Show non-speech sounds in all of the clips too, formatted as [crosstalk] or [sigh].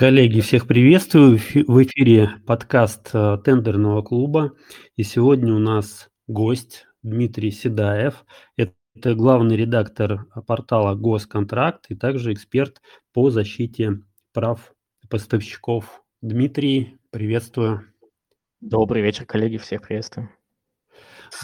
Коллеги, всех приветствую. В эфире подкаст э, тендерного клуба. И сегодня у нас гость Дмитрий Седаев. Это главный редактор портала Госконтракт и также эксперт по защите прав поставщиков. Дмитрий, приветствую. Добрый вечер, коллеги, всех приветствую.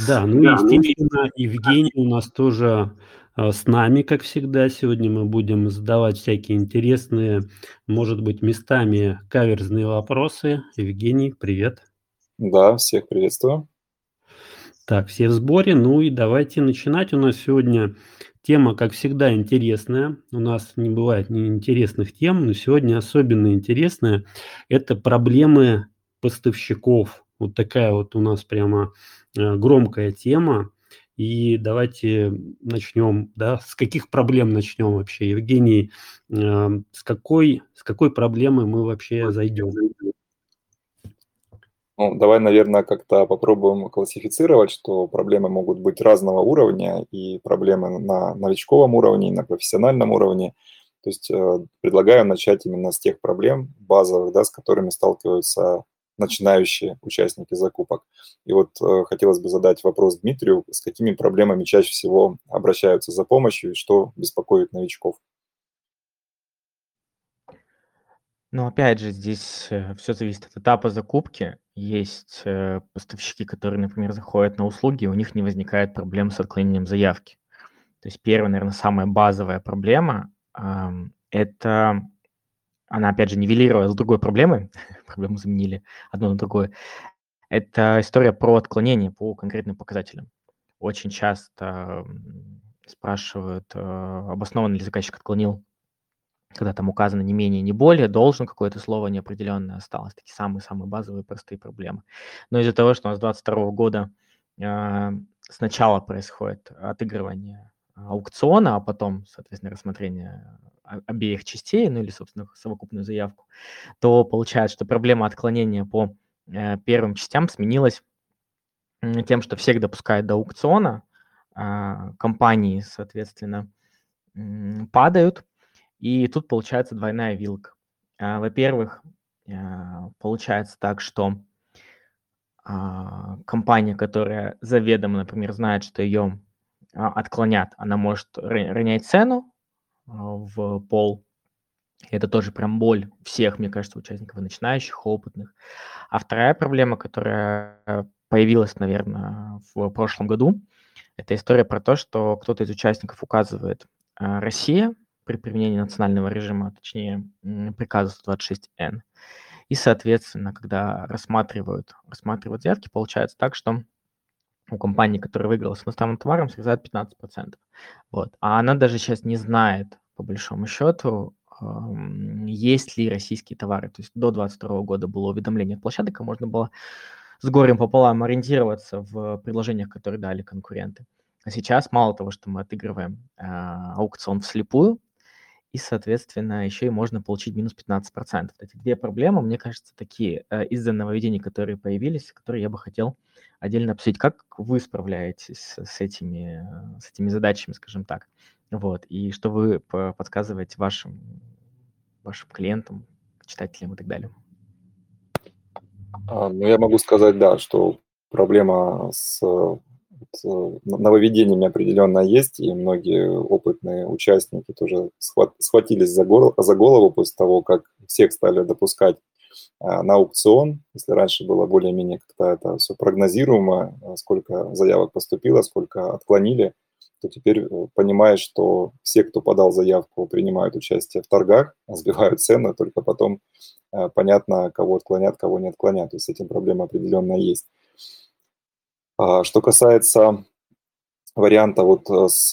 Да, ну, ну естественно, Евгений у нас тоже с нами, как всегда. Сегодня мы будем задавать всякие интересные, может быть, местами каверзные вопросы. Евгений, привет. Да, всех приветствую. Так, все в сборе. Ну и давайте начинать. У нас сегодня тема, как всегда, интересная. У нас не бывает неинтересных тем, но сегодня особенно интересная. Это проблемы поставщиков. Вот такая вот у нас прямо э, громкая тема. И давайте начнем, да, с каких проблем начнем вообще, Евгений, э, с какой, с какой проблемы мы вообще зайдем? Ну, давай, наверное, как-то попробуем классифицировать, что проблемы могут быть разного уровня, и проблемы на новичковом уровне, и на профессиональном уровне. То есть э, предлагаю начать именно с тех проблем базовых, да, с которыми сталкиваются начинающие участники закупок. И вот э, хотелось бы задать вопрос Дмитрию, с какими проблемами чаще всего обращаются за помощью и что беспокоит новичков? Ну, опять же, здесь э, все зависит от этапа закупки. Есть э, поставщики, которые, например, заходят на услуги, и у них не возникает проблем с отклонением заявки. То есть первая, наверное, самая базовая проблема э, – это она, опять же, нивелировала с другой проблемой, [laughs] проблему заменили одно на другое, это история про отклонение по конкретным показателям. Очень часто спрашивают, э, обоснованно ли заказчик отклонил, когда там указано не менее, не более, должен какое-то слово неопределенное осталось. Такие самые-самые базовые простые проблемы. Но из-за того, что у нас с 22 года э, сначала происходит отыгрывание аукциона, а потом, соответственно, рассмотрение обеих частей, ну или, собственно, совокупную заявку, то получается, что проблема отклонения по э, первым частям сменилась тем, что всех допускают до аукциона, э, компании, соответственно, падают, и тут получается двойная вилка. Э, во-первых, э, получается так, что компания, которая заведомо, например, знает, что ее а, отклонят, она может ронять цену а, в пол. Это тоже прям боль всех, мне кажется, участников, начинающих, опытных. А вторая проблема, которая появилась, наверное, в прошлом году, это история про то, что кто-то из участников указывает а, Россия при применении национального режима, точнее приказа 126Н. И, соответственно, когда рассматривают, рассматривают заявки, получается так, что у компании, которая выиграла с иностранным товаром, срезают 15%. Вот. А она даже сейчас не знает, по большому счету, есть ли российские товары. То есть до 2022 года было уведомление от площадок, и можно было с горем пополам ориентироваться в предложениях, которые дали конкуренты. А сейчас мало того, что мы отыгрываем э, аукцион вслепую, и, соответственно, еще и можно получить минус 15%. Эти две проблемы, мне кажется, такие э, из-за нововведений, которые появились, которые я бы хотел отдельно обсудить. Как вы справляетесь с этими, с этими задачами, скажем так? Вот. И что вы подсказываете вашим, вашим клиентам, читателям и так далее? А, ну, я могу сказать, да, что проблема с Э, нововведениями определенно есть, и многие опытные участники тоже схватились за, гор, за голову после того, как всех стали допускать а, на аукцион. Если раньше было более-менее как-то это все прогнозируемо, а, сколько заявок поступило, сколько отклонили, то теперь э, понимаешь, что все, кто подал заявку, принимают участие в торгах, [laughs] сбивают цены, только потом э, понятно, кого отклонят, кого не отклонят. То есть с этим проблема определенно есть. А, что касается варианта вот э, с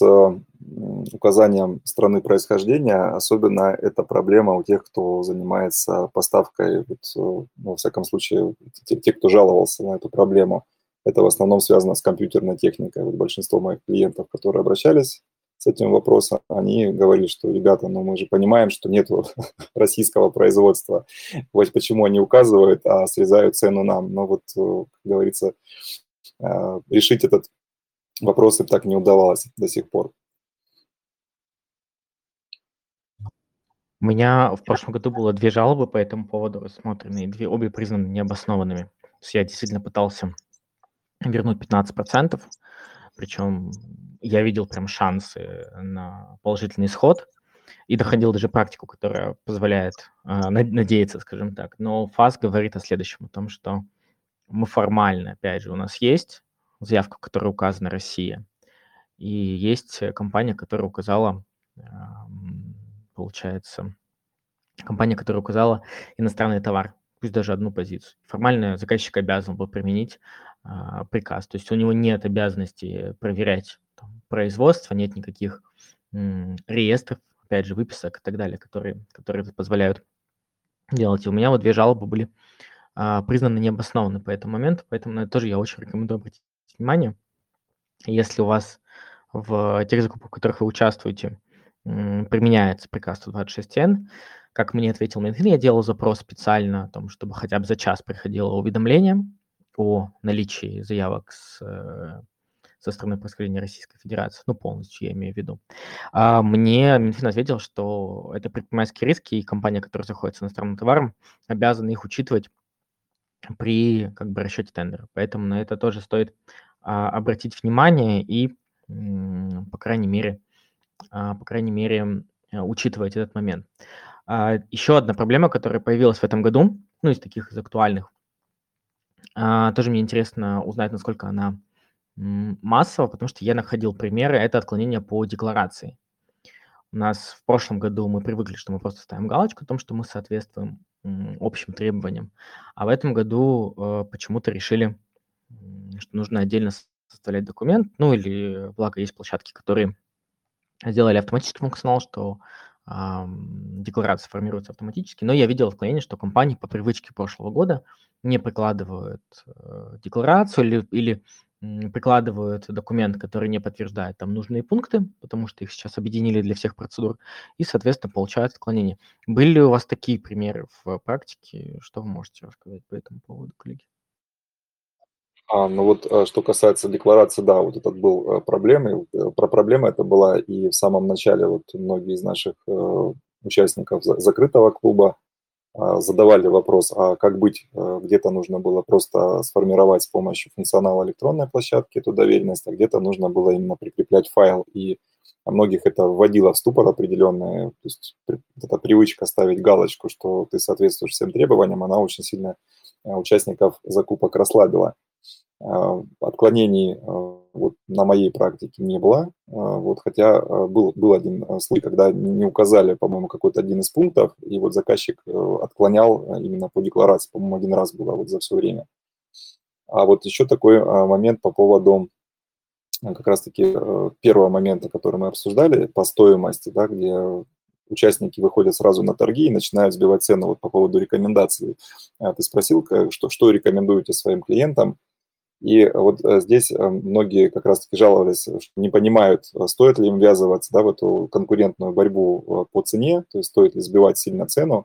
указанием страны происхождения, особенно это проблема у тех, кто занимается поставкой, вот, э, ну, во всяком случае, те, те, кто жаловался на эту проблему. Это в основном связано с компьютерной техникой. Вот большинство моих клиентов, которые обращались с этим вопросом, они говорили, что, ребята, ну мы же понимаем, что нет [laughs] российского производства. Вот почему они указывают, а срезают цену нам. Но вот, э, как говорится, решить этот вопрос им так не удавалось до сих пор. У меня в прошлом году было две жалобы по этому поводу рассмотрены, две, обе признаны необоснованными. То есть я действительно пытался вернуть 15%, причем я видел прям шансы на положительный исход и доходил даже практику, которая позволяет э, надеяться, скажем так. Но ФАС говорит о следующем, о том, что мы формально, опять же, у нас есть заявка, в которой указана Россия, и есть компания, которая указала, получается, компания, которая указала иностранный товар, пусть даже одну позицию. Формально заказчик обязан был применить а, приказ. То есть у него нет обязанности проверять там, производство, нет никаких реестров, опять же, выписок и так далее, которые, которые позволяют делать. И у меня вот две жалобы были признаны необоснованны по этому моменту, поэтому на это тоже я очень рекомендую обратить внимание. Если у вас в тех закупках, в которых вы участвуете, применяется приказ 126Н, как мне ответил Минфин, я делал запрос специально о том, чтобы хотя бы за час приходило уведомление о наличии заявок с, э, со стороны происхождения Российской Федерации, ну, полностью я имею в виду. А мне Минфин ответил, что это предпринимательские риски, и компания, которая заходит с иностранным товаром, обязана их учитывать при как бы расчете тендера. Поэтому на это тоже стоит а, обратить внимание и, м, по крайней мере, а, по крайней мере, э, учитывать этот момент. А, еще одна проблема, которая появилась в этом году, ну, из таких из актуальных, а, тоже мне интересно узнать, насколько она массова, потому что я находил примеры, это отклонение по декларации. У нас в прошлом году мы привыкли, что мы просто ставим галочку о том, что мы соответствуем общим требованиям, а в этом году э, почему-то решили, что нужно отдельно составлять документ, ну или, благо, есть площадки, которые сделали автоматический функционал, что декларация формируется автоматически, но я видел отклонение, что компании по привычке прошлого года не прикладывают э, декларацию или, или прикладывают документ, который не подтверждает там нужные пункты, потому что их сейчас объединили для всех процедур, и, соответственно, получают отклонение. Были ли у вас такие примеры в практике? Что вы можете рассказать по этому поводу, коллеги? А, ну вот э, что касается декларации, да, вот этот был э, проблемой. Э, про проблему это была и в самом начале вот многие из наших участников закрытого клуба задавали вопрос, а как быть, где-то нужно было просто сформировать с помощью функционала электронной площадки эту доверенность, а где-то нужно было именно прикреплять файл, и многих это вводило в ступор определенное, то есть эта привычка ставить галочку, что ты соответствуешь всем требованиям, она очень сильно участников закупок расслабила. А, отклонений а, вот, на моей практике не было, а, вот, хотя был, был один случай, когда не указали, по-моему, какой-то один из пунктов, и вот заказчик э, отклонял именно по декларации, по-моему, один раз было вот за все время. А вот еще такой момент по поводу как раз-таки э, первого момента, который мы обсуждали, по стоимости, да, где участники выходят сразу на торги и начинают сбивать цену вот по поводу рекомендаций. Ты спросил, что, что рекомендуете своим клиентам – и вот э, здесь э, многие как раз-таки жаловались, что не понимают, э, стоит ли им ввязываться да, в эту конкурентную борьбу по цене, то есть стоит ли сбивать сильно цену.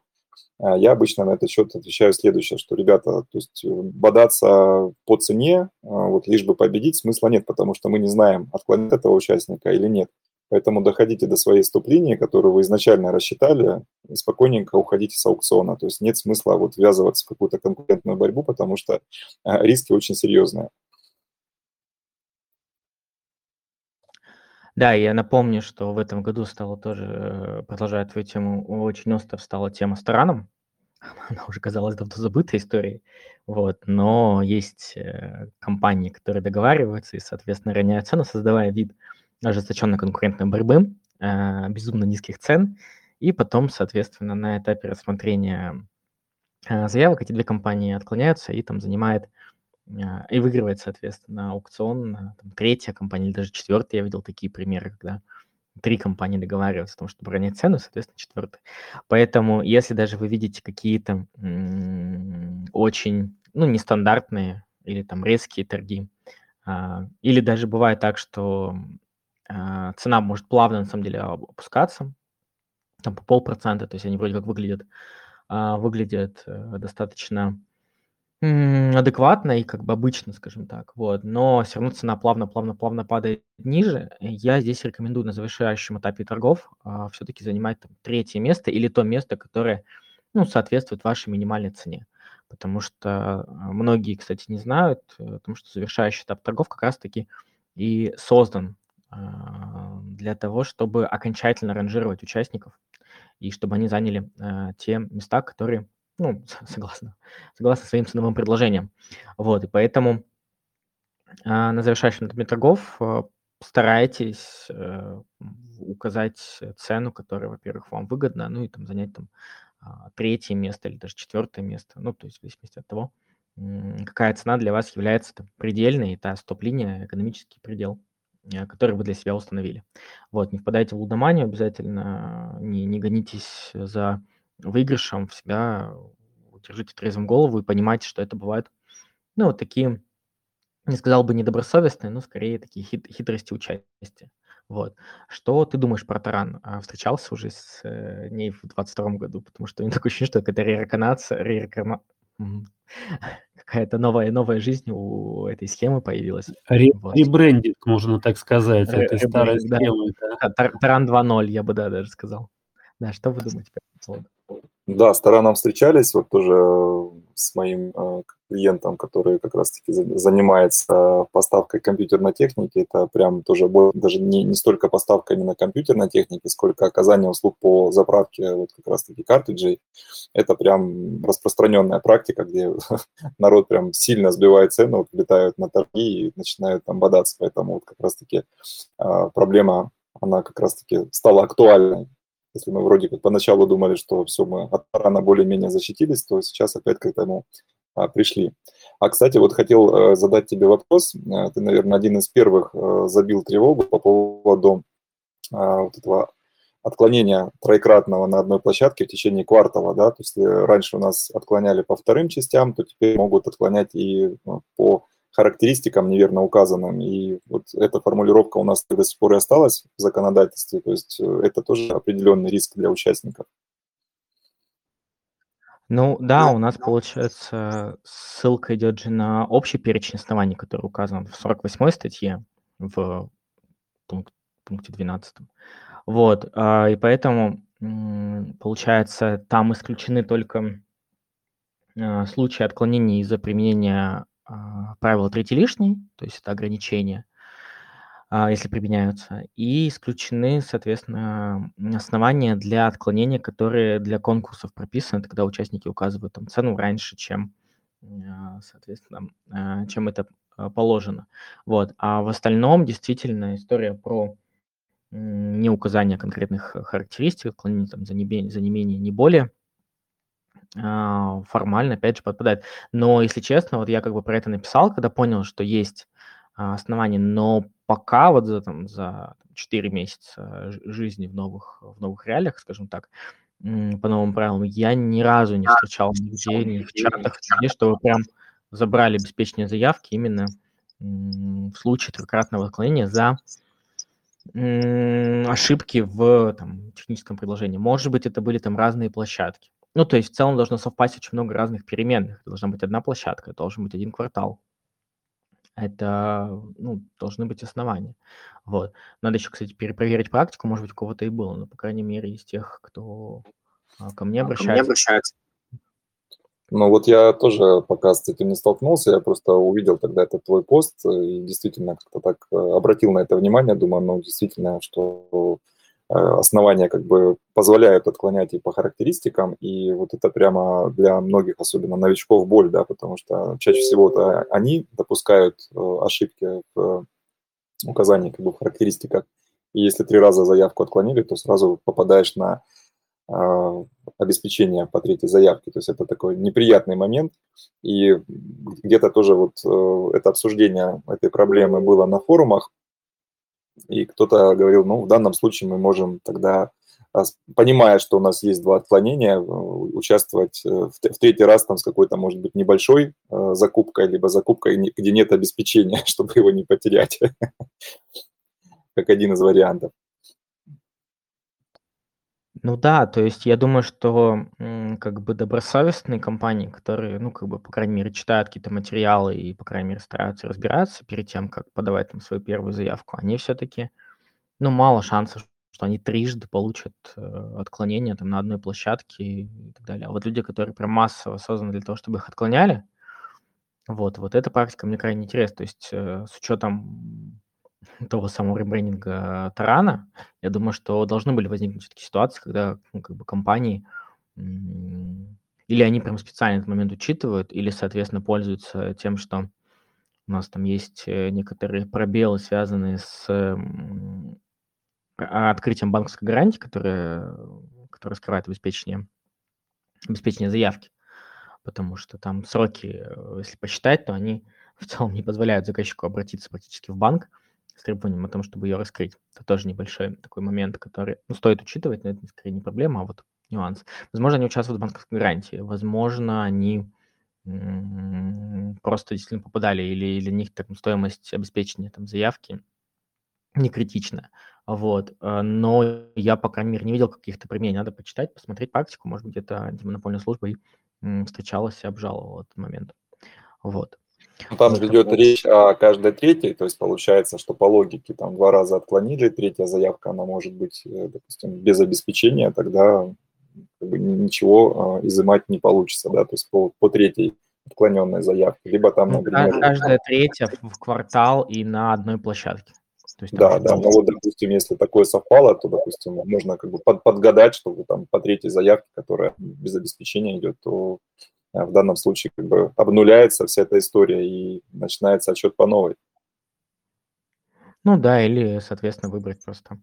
Я обычно на этот счет отвечаю следующее, что, ребята, то есть бодаться по цене, вот лишь бы победить, смысла нет, потому что мы не знаем, отклонит этого участника или нет. Поэтому доходите до своей стоп-линии, которую вы изначально рассчитали, и спокойненько уходите с аукциона. То есть нет смысла вот ввязываться в какую-то конкурентную борьбу, потому что а, риски очень серьезные. Да, я напомню, что в этом году стало тоже, э, продолжая твою тему, очень остро стала тема с тараном. [laughs] Она уже казалась давно забытой историей. Вот, но есть э, компании, которые договариваются и, соответственно, роняют цену, создавая вид ожесточенной конкурентной борьбы, э, безумно низких цен, и потом, соответственно, на этапе рассмотрения э, заявок эти две компании отклоняются и там занимает э, и выигрывает, соответственно, аукцион там, третья компания или даже четвертая. Я видел такие примеры, когда три компании договариваются о том, чтобы ронять цену, соответственно, четвертая. Поэтому, если даже вы видите какие-то очень, ну, нестандартные или там резкие торги, или даже бывает так, что цена может плавно, на самом деле, опускаться, там по полпроцента, то есть они вроде как выглядят, а, выглядят э, достаточно адекватно и как бы обычно, скажем так, вот, но все равно цена плавно-плавно-плавно падает ниже. Я здесь рекомендую на завершающем этапе торгов а, все-таки занимать там третье место или то место, которое, ну, соответствует вашей минимальной цене. Потому что а, многие, кстати, не знают э, о том, что завершающий этап торгов как раз-таки и создан а, для того, чтобы окончательно ранжировать участников и чтобы они заняли а, те места, которые ну, [laughs] согласно, согласно своим ценовым предложениям. Вот, и поэтому а, на завершающем этапе торгов а, старайтесь а, указать цену, которая, во-первых, вам выгодна, ну и там занять там а, третье место или даже четвертое место, ну, то есть в зависимости от того, какая цена для вас является там, предельной, та стоп-линия, экономический предел, э, который вы для себя установили. Вот, не впадайте в лудоманию обязательно, не, не гонитесь за выигрышем в себя держите трезвым голову и понимайте, что это бывает, ну, вот такие, не сказал бы недобросовестные, но скорее такие хит, хитрости участия. Вот. Что ты думаешь про Таран? А, встречался уже с э, ней в 22 году? Потому что у меня такое ощущение, что это реинкарнация, реинкарна... какая-то новая, новая жизнь у этой схемы появилась. Ре- вот. Ребрендинг, можно так сказать, Ре- этой старой да. схемы. Да. Таран 2.0, я бы да, даже сказал. Да, что вы думаете по этому поводу? Да, с Тараном встречались, вот тоже э, с моим э, клиентом, который как раз-таки занимается поставкой компьютерной техники. Это прям тоже даже не, не столько поставка именно компьютерной техники, сколько оказание услуг по заправке вот как раз-таки картриджей. Это прям распространенная практика, где [laughs] народ прям сильно сбивает цену, вот летают на торги и начинают там бодаться. Поэтому вот как раз-таки э, проблема, она как раз-таки стала актуальной если мы вроде как поначалу думали, что все, мы от рано более-менее защитились, то сейчас опять к этому а, пришли. А, кстати, вот хотел а, задать тебе вопрос. А, ты, наверное, один из первых а, забил тревогу по поводу а, вот этого отклонения троекратного на одной площадке в течение квартала, да, то есть э, раньше у нас отклоняли по вторым частям, то теперь могут отклонять и ну, по характеристикам неверно указанным. И вот эта формулировка у нас до сих пор и осталась в законодательстве, то есть э, это тоже определенный риск для участников. Ну да, у нас получается ссылка идет же на общий перечень оснований, который указан в 48 статье в пункт, пункте 12. Вот, а, и поэтому получается там исключены только а, случаи отклонений из-за применения правило третий лишний, то есть это ограничения, а, если применяются, и исключены, соответственно, основания для отклонения, которые для конкурсов прописаны, когда участники указывают там цену раньше, чем, а, соответственно, чем это положено. Вот. А в остальном действительно история про не указание конкретных характеристик, отклонение там за не, за не менее, не более – а, формально, опять же, подпадает. Но, если честно, вот я как бы про это написал, когда понял, что есть а, основания, но пока вот за, там, за 4 месяца жизни в новых, в новых реалиях, скажем так, по новым правилам, я ни разу не встречал нигде, ни в чатах, нигде, чтобы прям забрали беспечные заявки именно в случае трехкратного отклонения за ошибки в там, техническом предложении. Может быть, это были там разные площадки. Ну, то есть в целом должно совпасть очень много разных переменных. Должна быть одна площадка, должен быть один квартал. Это, ну, должны быть основания. Вот. Надо еще, кстати, перепроверить практику, может быть, у кого-то и было, но, по крайней мере, из тех, кто а, ко мне обращается. Ко мне обращается. Ну вот я тоже пока с этим не столкнулся, я просто увидел тогда этот твой пост и действительно как-то так э, обратил на это внимание, думаю, ну действительно, что основания как бы позволяют отклонять и по характеристикам, и вот это прямо для многих, особенно новичков, боль, да, потому что чаще всего они допускают э, ошибки в указании как бы в характеристиках, и если три раза заявку отклонили, то сразу попадаешь на э, обеспечение по третьей заявке, то есть это такой неприятный момент, и где-то тоже вот это обсуждение этой проблемы было на форумах, и кто-то говорил, ну, в данном случае мы можем тогда, понимая, что у нас есть два отклонения, э, участвовать э, в, третий раз там с какой-то, может быть, небольшой э, закупкой, либо закупкой, где нет обеспечения, [laughs] чтобы его не потерять, [laughs] как один из вариантов. Ну да, то есть я думаю, что, как бы добросовестные компании, которые, ну, как бы, по крайней мере, читают какие-то материалы и, по крайней мере, стараются разбираться перед тем, как подавать там свою первую заявку, они все-таки, ну, мало шансов, что они трижды получат э, отклонение там на одной площадке и так далее. А вот люди, которые прям массово созданы для того, чтобы их отклоняли, вот, вот эта практика мне крайне интересна. То есть э, с учетом [laughs] того самого ребрендинга Тарана, я думаю, что должны были возникнуть такие ситуации, когда ну, как бы компании или они прям специально этот момент учитывают, или, соответственно, пользуются тем, что у нас там есть э, некоторые пробелы, связанные с а, открытием банковской гарантии, которая, которая раскрывает обеспечение, обеспечение заявки. Потому что там сроки, э, если посчитать, то они в целом не позволяют заказчику обратиться практически в банк, с требованием о том, чтобы ее раскрыть. Это тоже небольшой такой момент, который ну, стоит учитывать, но это скорее не проблема, а вот нюанс. Возможно, они участвуют в банковской гарантии, возможно, они просто действительно попадали, или для них так, стоимость обеспечения там, заявки не критичная. Вот. Э, но я, по крайней мере, не видел каких-то применений. Надо почитать, посмотреть практику. Может быть, где-то антимонопольная служба и встречалась и обжаловала этот момент. Вот. Ну, там же идет речь о каждой третьей, то есть получается, что по логике там два раза отклонили, третья заявка, она может быть, э, допустим, без обеспечения, тогда как бы, ничего э, изымать не получится, да, то есть по, по третьей отклоненной заявке, либо там, ну, например... Каждая третья в квартал и на одной площадке. То есть, да, да, но вот, допустим, если такое совпало, то, допустим, можно как бы под, подгадать, что там по третьей заявке, которая без обеспечения идет, то а в данном случае как бы обнуляется вся эта история и начинается отчет по новой. Ну да, или, соответственно, выбрать просто.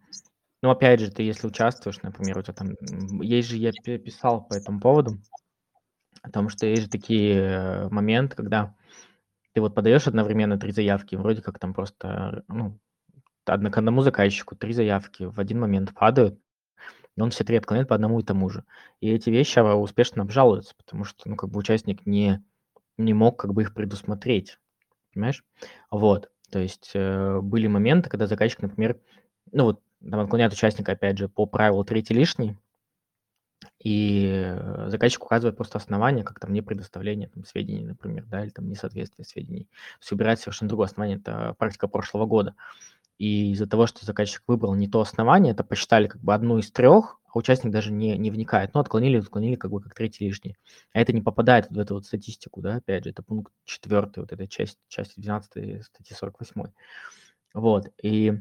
Ну, опять же, ты если участвуешь, например, у тебя там, есть же, я писал по этому поводу, о том, что есть же такие э, моменты, когда ты вот подаешь одновременно три заявки, вроде как там просто, ну, одно, к одному заказчику три заявки в один момент падают, и он все три отклоняет по одному и тому же. И эти вещи а, успешно обжалуются, потому что, ну, как бы участник не, не мог как бы их предусмотреть, понимаешь? Вот, то есть э, были моменты, когда заказчик, например, ну вот, там отклоняет участника, опять же, по правилу третий лишний, и заказчик указывает просто основание, как там не предоставление там, сведений, например, да, или там несоответствие сведений. То есть выбирать совершенно другое основание, это практика прошлого года. И из-за того, что заказчик выбрал не то основание, это посчитали как бы одну из трех, а участник даже не, не вникает. Ну, отклонили, отклонили как бы как третий лишний. А это не попадает в эту вот статистику, да, опять же, это пункт четвертый, вот эта часть, часть 12 статьи 48. Вот, и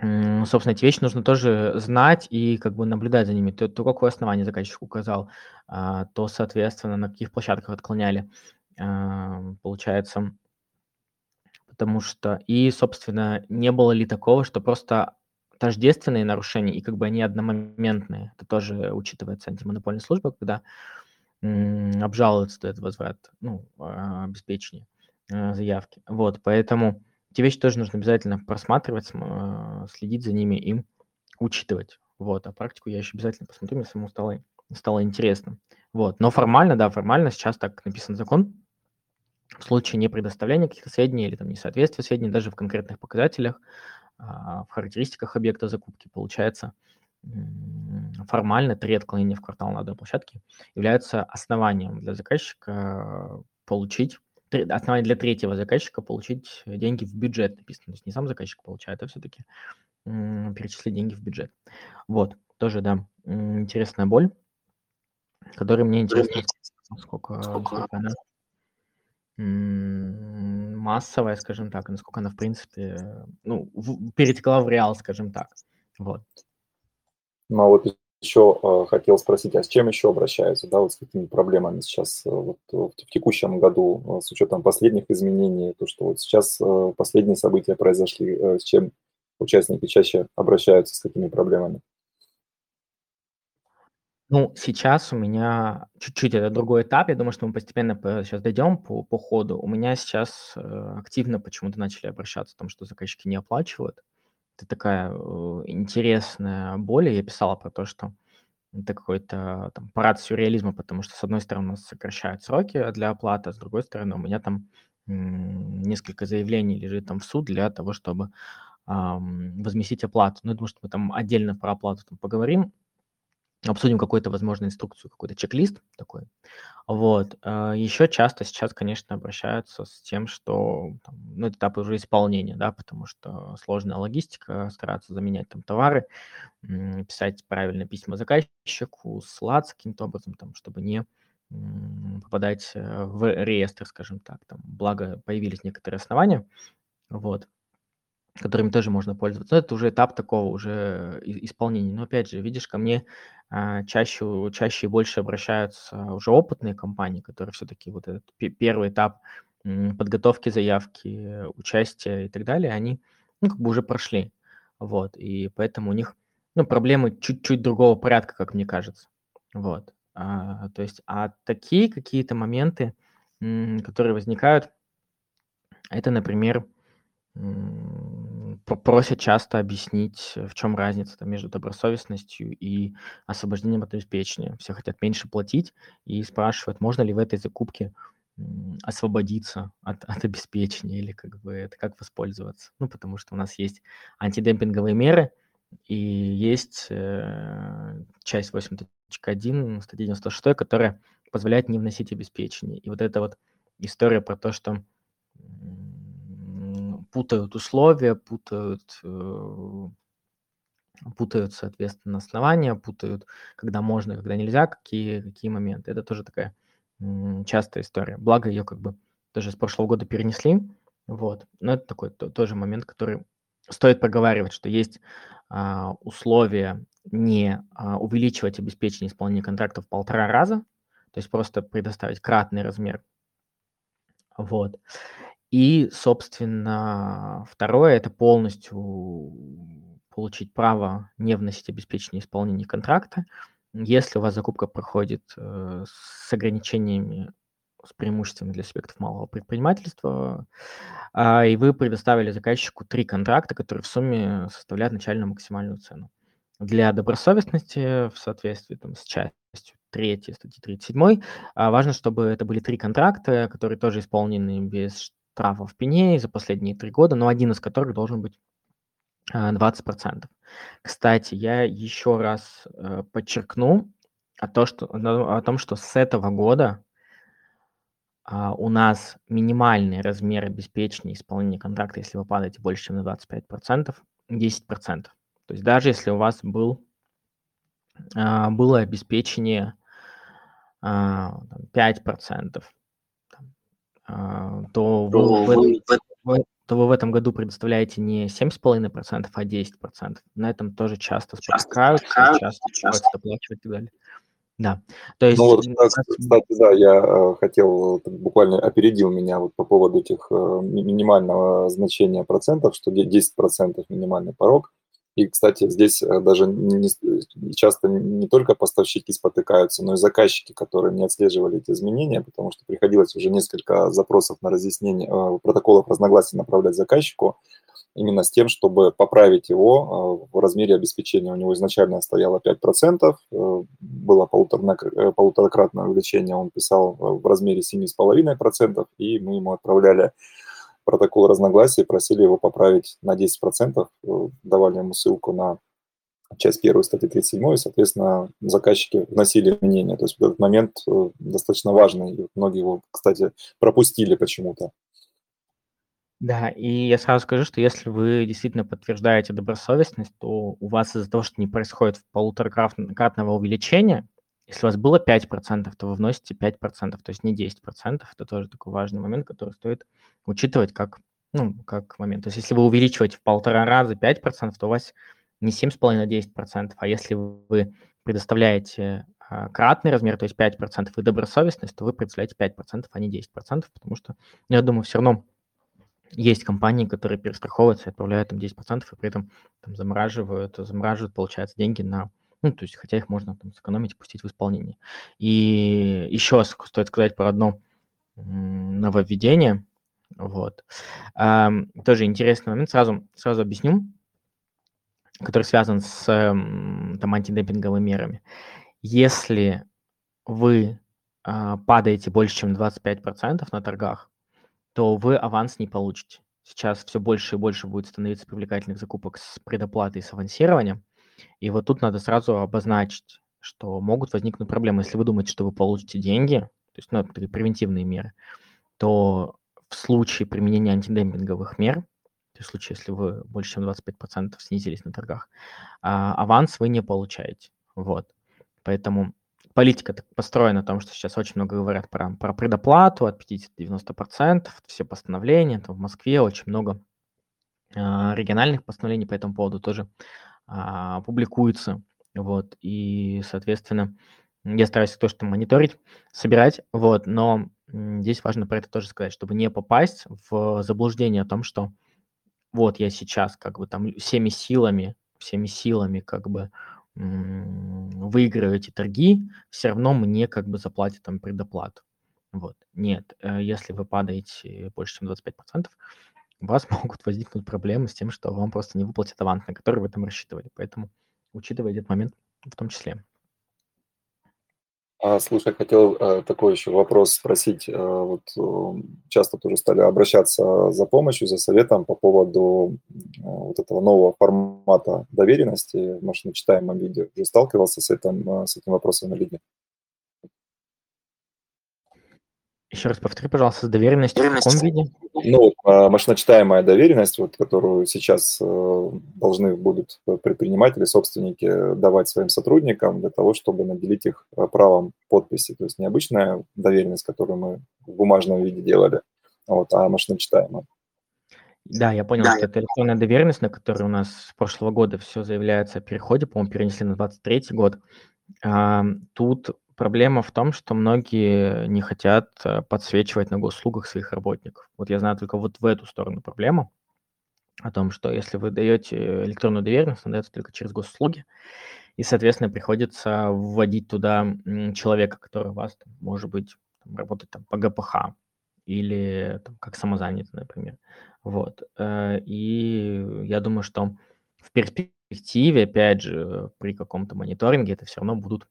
собственно, эти вещи нужно тоже знать и как бы наблюдать за ними. То, то какое основание заказчик указал, а, то, соответственно, на каких площадках отклоняли. А, получается, потому что и, собственно, не было ли такого, что просто тождественные нарушения и как бы они одномоментные. Это тоже учитывается антимонопольной службой, когда обжалуется этот возврат, ну, а, обеспечение заявки. Вот, поэтому эти вещи тоже нужно обязательно просматривать, а, следить за ними и учитывать. Вот, а практику я еще обязательно посмотрю, мне самому стало, стало интересно. Вот, но формально, да, формально сейчас так написан закон, в случае не предоставления каких-то сведений или там несоответствия сведений даже в конкретных показателях, а, в характеристиках объекта закупки, получается, формально три отклонения в квартал на одной площадке являются основанием для заказчика получить, основание для третьего заказчика получить деньги в бюджет написано. То есть не сам заказчик получает, а все-таки перечислить деньги в бюджет. Вот, тоже, да, интересная боль, которая мне интересно, сколько, сколько она массовая, скажем так, насколько она, в принципе, ну, в перетекла в реал, скажем так. Вот. Ну, а вот еще э, хотел спросить, а с чем еще обращаются, да, вот с какими проблемами сейчас э, вот, в, в текущем году, э, с учетом последних изменений, то, что вот сейчас э, последние события произошли, э, с чем участники чаще обращаются, с какими проблемами? Ну, сейчас у меня чуть-чуть это другой этап. Я думаю, что мы постепенно сейчас дойдем по, по ходу. У меня сейчас э, активно почему-то начали обращаться о том, что заказчики не оплачивают. Это такая э, интересная боль. Я писала про то, что это какой-то там парад сюрреализма, потому что, с одной стороны, у нас сокращают сроки для оплаты, а с другой стороны, у меня там несколько заявлений лежит там в суд для того, чтобы возместить оплату. Ну, я думаю, что мы там отдельно про оплату там поговорим. обсудим какую-то, возможно, инструкцию, какой-то чек-лист такой. Вот. А, Еще часто сейчас, конечно, обращаются с тем, что там, ну, этапы уже исполнения, да, потому что сложная логистика, стараться заменять там товары, писать правильно письма заказчику, ссылаться каким-то образом, там, чтобы не попадать э, в реестр, скажем так. Там, благо появились некоторые основания, вот, которыми тоже можно пользоваться. Но это уже этап такого уже исполнения. Но опять же, видишь, ко мне а, чаще, чаще и больше обращаются уже опытные компании, которые все-таки вот этот первый этап подготовки заявки, участия и так далее, они ну, как бы уже прошли. Вот, и поэтому у них ну, проблемы чуть-чуть другого порядка, как мне кажется. Вот. А, то есть, а такие какие-то моменты, которые возникают, это, например, просят часто объяснить, э, в чем разница там, между добросовестностью и освобождением от обеспечения. Все хотят меньше платить и спрашивают, можно ли в этой закупке освободиться от, от обеспечения или как бы это как воспользоваться. Ну, потому что у нас есть антидемпинговые меры и есть э, часть 8.1 статьи 96, которая позволяет не вносить обеспечение. И вот эта вот история про то, что путают условия, путают, э, путают, соответственно, основания, путают, когда можно, когда нельзя, какие, какие моменты. Это тоже такая частая история. Благо ее как бы тоже с прошлого года перенесли, вот. Но это такой то, тоже момент, который стоит проговаривать, что есть а, условия не а, увеличивать обеспечение исполнения контракта в полтора раза, то есть просто предоставить кратный размер. Вот. И, собственно, второе– это полностью получить право не вносить обеспечение исполнения контракта, если у вас закупка проходит э, с ограничениями, с преимуществами для субъектов малого предпринимательства, э, и вы предоставили заказчику три контракта, которые в сумме составляют начальную максимальную цену. Для добросовестности в соответствии там, с частью 3 статьи 37 а важно, чтобы это были три контракта, которые тоже исполнены без штрафов в пене за последние три года, но один из которых должен быть 20%. А, Кстати, я еще раз э, подчеркну о, то, что, о том, что с этого года а, у нас минимальный размер обеспечения исполнения контракта, если вы падаете больше, чем на 25%, 10%. То есть даже если у вас был, а, было обеспечение 5%, а, то вы, вы, вы, то вы в этом году предоставляете не 7,5%, а 10%. На этом тоже часто спотыкаются, часто, часто приходится доплачивать и так далее. Да, то есть... Ну вот, кстати, да, я э, хотел, буквально опередил меня вот по поводу этих э, минимального значения процентов, что 10% минимальный порог. И, кстати, здесь э, даже не, часто не только поставщики спотыкаются, но и заказчики, которые не отслеживали эти изменения, потому что приходилось уже несколько запросов на разъяснение, э, протоколов разногласий направлять заказчику, именно с тем, чтобы поправить его э, в размере обеспечения. У него изначально стояло 5%, было полуторакратное увеличение, он писал в размере 7,5%, и мы ему отправляли протокол разногласий, просили его поправить на 10%, э, давали ему ссылку на часть первой статьи 37, и, соответственно, заказчики вносили мнение. То есть этот момент э, достаточно важный, и многие его, кстати, пропустили почему-то. Да, и я сразу скажу, что если вы действительно подтверждаете добросовестность, то у вас из-за того, что не происходит полуторакратного увеличения, если у вас было 5%, то вы вносите 5%, то есть не 10%. Это тоже такой важный момент, который стоит учитывать как, ну, как момент. То есть если вы увеличиваете в полтора раза 5%, то у вас не 7,5-10%, а если вы предоставляете а, кратный размер, то есть 5% и добросовестность, то вы представляете 5%, а не 10%, потому что, я думаю, все равно есть компании, которые перестраховываются и отправляют там 10%, и при этом там замораживают, замораживают, получается, деньги на ну, то есть, хотя их можно там сэкономить пустить в исполнение. И еще стоит сказать про одно нововведение. Вот. А, тоже интересный момент. Сразу, сразу объясню, который связан с там, антидемпинговыми мерами. Если вы а, падаете больше, чем 25% на торгах, то вы аванс не получите. Сейчас все больше и больше будет становиться привлекательных закупок с предоплатой и с авансированием. И вот тут надо сразу обозначить, что могут возникнуть проблемы. Если вы думаете, что вы получите деньги, то есть, ну, это превентивные меры, то в случае применения антидемпинговых мер, то есть в случае, если вы больше чем 25% снизились на торгах, а, аванс вы не получаете. Вот. Поэтому политика построена на том, что сейчас очень много говорят про, про предоплату от 50-90%, все постановления, там в Москве очень много а, региональных постановлений по этому поводу тоже а, публикуются. Вот, и, соответственно, я стараюсь то, что мониторить, собирать, вот, но здесь важно про это тоже сказать, чтобы не попасть в заблуждение о том, что вот я сейчас как бы там всеми силами, всеми силами как бы выиграю эти торги, все равно мне как бы заплатят там предоплату. Вот. Нет, э, если вы падаете больше, чем 25%, у вас [laughs] могут возникнуть проблемы с тем, что вам просто не выплатят аванс, на который вы там рассчитывали. Поэтому учитывайте этот момент в том числе. А, слушай, хотел э, такой еще вопрос спросить. Э, вот э, часто тоже стали обращаться за помощью, за советом по поводу э, вот этого нового формата доверенности в машиночитаемом виде. Уже сталкивался с этим, э, с этим вопросом или нет? Еще раз повтори, пожалуйста, с доверенностью в каком виде? Ну, а, машиночитаемая доверенность, вот, которую сейчас э, должны будут предприниматели, собственники давать своим сотрудникам для того, чтобы наделить их э, правом подписи. То есть не обычная доверенность, которую мы в бумажном виде делали, вот, а машиночитаемая. Да, я понял, да. что это электронная доверенность, на которой у нас с прошлого года все заявляется о переходе, по-моему, перенесли на 23 год. Тут Проблема в том, что многие не хотят э, подсвечивать на госуслугах своих работников. Вот я знаю только вот в эту сторону проблему, о том, что если вы даете электронную доверенность, она дается только через госуслуги, и, соответственно, приходится вводить туда человека, который вас, там, может быть, там, работает там, по ГПХ или там, как самозанятый, например. Вот. Э, и я думаю, что в перспективе, опять же, при каком-то мониторинге это все равно будут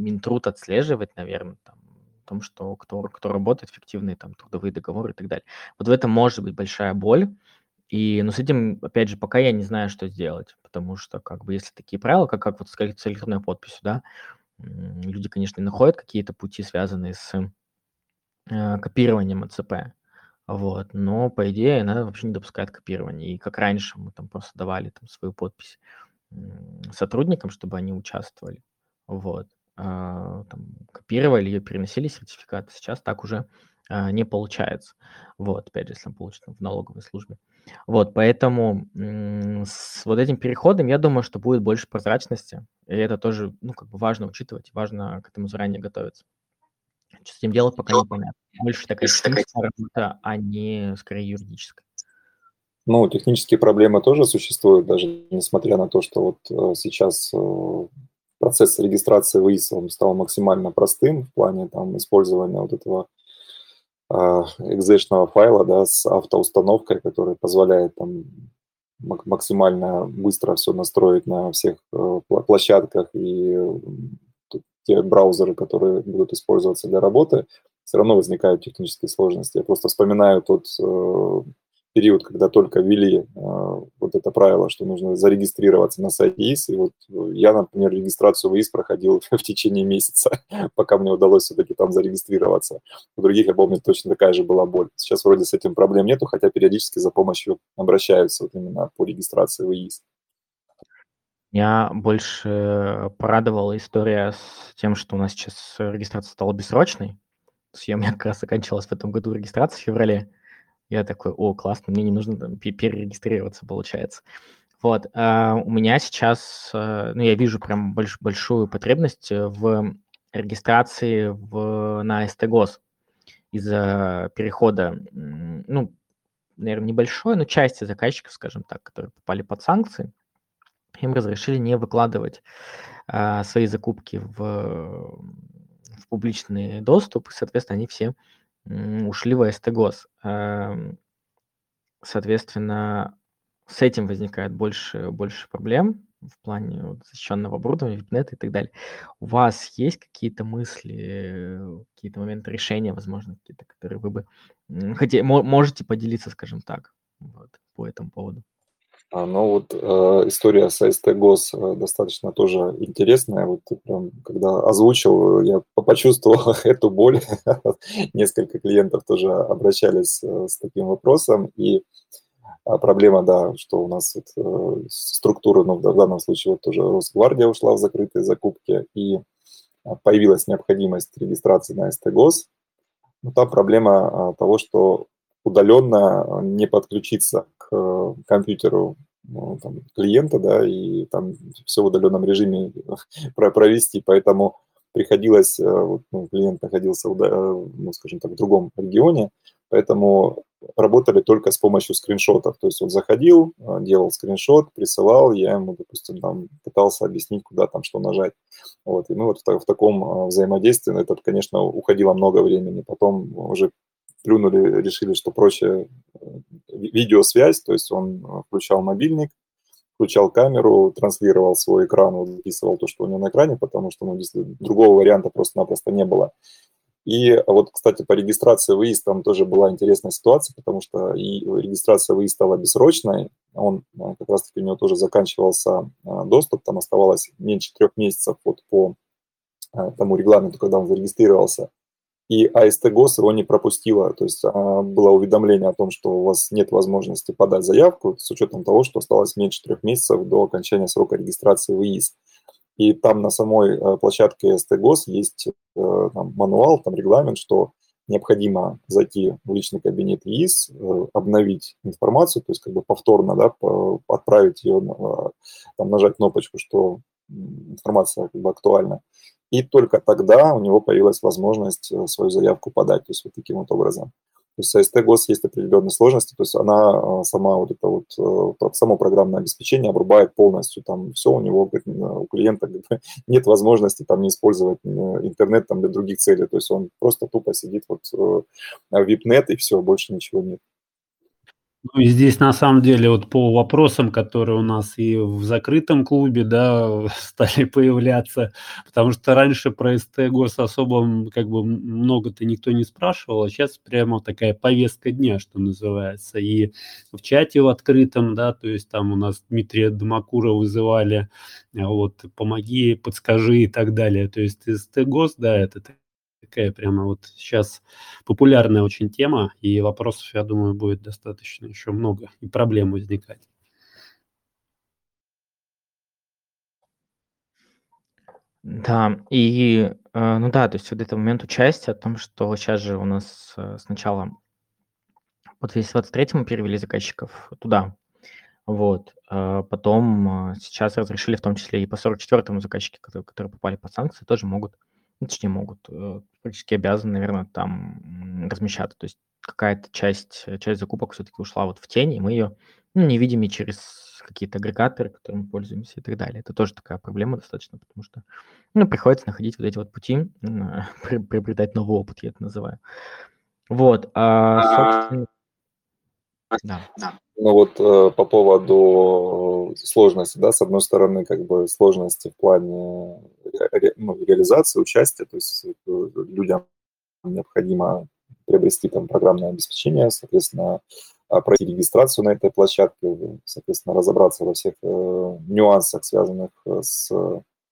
Минтруд отслеживать, наверное, там, о том, что кто, кто работает, эффективные там трудовые договоры и так далее. Вот в этом может быть большая боль. И, ну, с этим, опять же, пока я не знаю, что сделать, потому что, как бы, если такие правила, как, как вот с электронной подписью, да, люди, конечно, находят какие-то пути, связанные с э, копированием АЦП, вот, но, по идее, она вообще не допускает копирования. И как раньше мы там просто давали там свою подпись сотрудникам, чтобы они участвовали, вот, там, копировали ее, переносили сертификаты. Сейчас так уже а, не получается. Вот, опять же, если он получит в налоговой службе. Вот, поэтому с вот этим переходом, я думаю, что будет больше прозрачности. И это тоже, ну, как бы важно учитывать, важно к этому заранее готовиться. Что с этим делать, пока не понятно. Больше такая техническая работа, а не скорее юридическая. Ну, технические проблемы тоже существуют, даже несмотря на то, что вот э, сейчас э, процесс регистрации выиском стал максимально простым в плане там, использования вот этого экзешного файла да, с автоустановкой, который позволяет там, максимально быстро все настроить на всех э, площадках и те браузеры, которые будут использоваться для работы, все равно возникают технические сложности. Я просто вспоминаю тот э, период, когда только ввели э, вот это правило, что нужно зарегистрироваться на сайте ИС, и вот э, я, например, регистрацию в ИС проходил [laughs] в течение месяца, [laughs] пока мне удалось все-таки там зарегистрироваться. У других, я помню, точно такая же была боль. Сейчас вроде с этим проблем нету, хотя периодически за помощью обращаются вот именно по регистрации в ИС. Меня больше порадовала история с тем, что у нас сейчас регистрация стала бессрочной. Я, у меня как раз окончилась в этом году регистрация в феврале. Я такой, о, классно, мне не нужно там перерегистрироваться, получается. Вот, а у меня сейчас, э, ну, я вижу прям больш, большую потребность в регистрации в, на СТГОС из-за перехода, ну, наверное, небольшой, но части заказчиков, скажем так, которые попали под санкции, им разрешили не выкладывать а, свои закупки в, в публичный доступ, и, соответственно, они все ушли в АСТГОС. Эм, соответственно, с этим возникает больше, больше проблем в плане вот, защищенного оборудования, вебнета и так далее. У вас есть какие-то мысли, какие-то моменты решения, возможно, какие-то, которые вы бы хотите, можете поделиться, скажем так, вот, по этому поводу? А, ну вот э, история с АСТ ГОС э, достаточно тоже интересная. Вот прям, когда озвучил, я почувствовал [laughs] эту боль. [laughs] Несколько клиентов тоже обращались э, с таким вопросом. И а, проблема, да, что у нас вот, э, структура, ну, в данном случае вот тоже Росгвардия ушла в закрытые закупки, и а, появилась необходимость регистрации на СТ. Но там проблема а, того, что удаленно не подключиться к э, компьютеру ну, там, клиента, да, и там все в удаленном режиме [laughs] провести, поэтому приходилось, э, вот, ну, клиент находился, э, ну, скажем так, в другом регионе, поэтому работали только с помощью скриншотов, то есть он заходил, делал скриншот, присылал, я ему, допустим, там пытался объяснить, куда там что нажать, вот, и мы вот в, в таком взаимодействии, это, конечно, уходило много времени, потом уже плюнули, решили, что проще э, видеосвязь, то есть он э, включал мобильник, включал камеру, транслировал свой экран, вот, записывал то, что у него на экране, потому что ну, другого варианта просто-напросто не было. И вот, кстати, по регистрации выезд там тоже была интересная ситуация, потому что и регистрация выезд стала бессрочной, он э, как раз-таки у него тоже заканчивался доступ, там оставалось меньше трех месяцев вот по тому регламенту, когда он зарегистрировался и АСТ его не пропустила. То есть а, было уведомление о том, что у вас нет возможности подать заявку с учетом того, что осталось меньше трех месяцев до окончания срока регистрации в ИИС. И там на самой э, площадке АСТ ГОС есть э, там, мануал, там регламент, что необходимо зайти в личный кабинет ИИС, э, обновить информацию, то есть как бы повторно да, отправить ее, там, нажать кнопочку, что информация как бы актуальна. И только тогда у него появилась возможность э, свою заявку подать, то есть вот таким вот образом. То есть АСТ ГОС есть определенные сложности, то есть она э, сама вот это вот, э, само программное обеспечение обрубает полностью, там все у него, у клиента [laughs] нет возможности там не использовать интернет там для других целей, то есть он просто тупо сидит вот в VIPNet и все, больше ничего нет. Ну и здесь на самом деле вот по вопросам, которые у нас и в закрытом клубе, да, [laughs] стали появляться, потому что раньше про СТ-ГОС особо как бы много-то никто не спрашивал, а сейчас прямо такая повестка дня, что называется. И в чате в открытом, да, то есть там у нас Дмитрия Домакура вызывали, а вот, помоги, подскажи и так далее. То есть СТ-ГОС, да, это такая прямо вот сейчас популярная очень тема, и вопросов, я думаю, будет достаточно еще много, и проблем возникать. Да, и, э, ну да, то есть вот этот момент участия о том, что сейчас же у нас э, сначала вот весь 23 мы перевели заказчиков туда, вот, э, потом сейчас разрешили в том числе и по 44-му заказчики, которые, которые попали под санкции, тоже могут ну, точнее, могут, э, практически обязаны, наверное, там размещаться. То есть какая-то часть, э, часть закупок все-таки ушла вот в тень, и мы ее ну, не видим и через какие-то агрегаторы, которыми пользуемся и так далее. Это тоже такая проблема достаточно, потому что ну, приходится находить вот эти вот пути, [laughs] приобретать новый опыт, я это называю. Вот, а, а собственно... Да. Ну вот э, по поводу сложности, да, с одной стороны, как бы сложности в плане ре, ну, реализации, участия, то есть э, людям необходимо приобрести там программное обеспечение, соответственно, а, пройти регистрацию на этой площадке, соответственно, разобраться во всех э, нюансах, связанных э, с